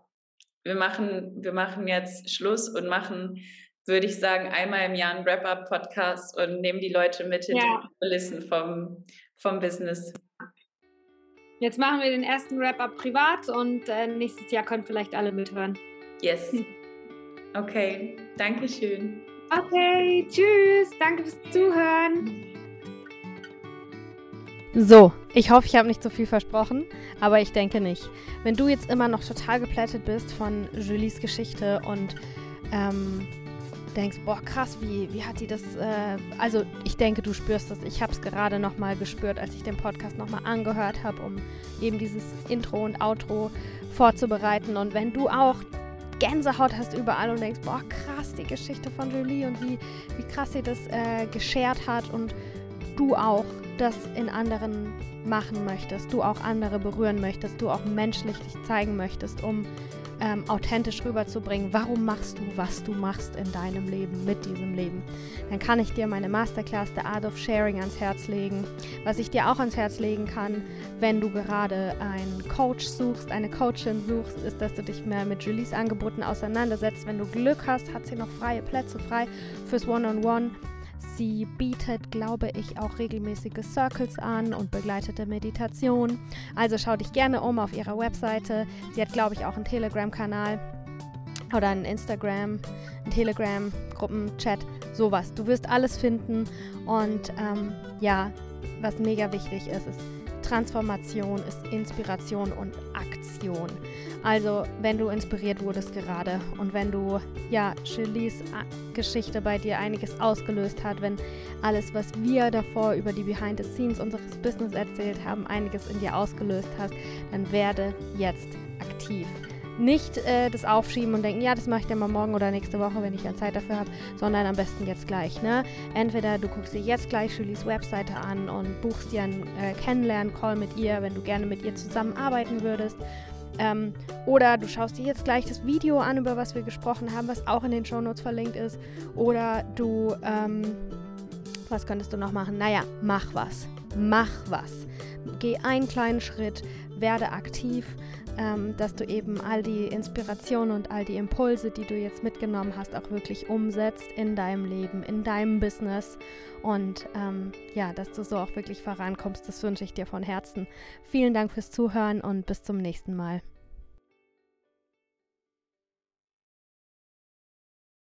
wir machen, wir machen jetzt Schluss und machen würde ich sagen, einmal im Jahr ein Wrap-Up-Podcast und nehmen die Leute mit hinter ja. die Kulissen vom, vom Business. Jetzt machen wir den ersten Wrap-Up privat und äh, nächstes Jahr können vielleicht alle mithören. Yes. [LAUGHS] Okay, danke schön. Okay, tschüss. Danke fürs Zuhören. So, ich hoffe, ich habe nicht zu viel versprochen, aber ich denke nicht. Wenn du jetzt immer noch total geplättet bist von Julies Geschichte und ähm, denkst, boah, krass, wie, wie hat die das, äh, also ich denke, du spürst das. Ich habe es gerade nochmal gespürt, als ich den Podcast nochmal angehört habe, um eben dieses Intro und Outro vorzubereiten. Und wenn du auch Gänsehaut hast überall und denkst, boah, krass, die Geschichte von Julie und wie, wie krass sie das äh, geschert hat und du auch das in anderen machen möchtest, du auch andere berühren möchtest, du auch menschlich dich zeigen möchtest, um ähm, authentisch rüberzubringen, warum machst du, was du machst in deinem Leben, mit diesem Leben, dann kann ich dir meine Masterclass The Art of Sharing ans Herz legen. Was ich dir auch ans Herz legen kann, wenn du gerade einen Coach suchst, eine Coachin suchst, ist, dass du dich mehr mit Julies Angeboten auseinandersetzt. Wenn du Glück hast, hat sie noch freie Plätze frei fürs One-on-One. -on -One. Sie bietet, glaube ich, auch regelmäßige Circles an und begleitete Meditation. Also schau dich gerne um auf ihrer Webseite. Sie hat, glaube ich, auch einen Telegram-Kanal oder einen Instagram, einen Telegram, Gruppenchat, sowas. Du wirst alles finden und ähm, ja, was mega wichtig ist, ist Transformation, ist Inspiration und Aktion. Also, wenn du inspiriert wurdest gerade und wenn du, ja, Julies äh, Geschichte bei dir einiges ausgelöst hat, wenn alles, was wir davor über die Behind the Scenes unseres Business erzählt haben, einiges in dir ausgelöst hast, dann werde jetzt aktiv. Nicht äh, das aufschieben und denken, ja, das mache ich dann mal morgen oder nächste Woche, wenn ich ja Zeit dafür habe, sondern am besten jetzt gleich. Ne? Entweder du guckst dir jetzt gleich Julies Webseite an und buchst dir einen äh, Kennenlernen-Call mit ihr, wenn du gerne mit ihr zusammenarbeiten würdest Ähm, oder du schaust dir jetzt gleich das Video an, über was wir gesprochen haben, was auch in den Shownotes verlinkt ist. Oder du, ähm, was könntest du noch machen? Naja, mach was. Mach was. Geh einen kleinen Schritt, werde aktiv ähm, dass du eben all die Inspirationen und all die Impulse, die du jetzt mitgenommen hast, auch wirklich umsetzt in deinem Leben, in deinem Business und ähm, ja, dass du so auch wirklich vorankommst. Das wünsche ich dir von Herzen. Vielen Dank fürs Zuhören und bis zum nächsten Mal.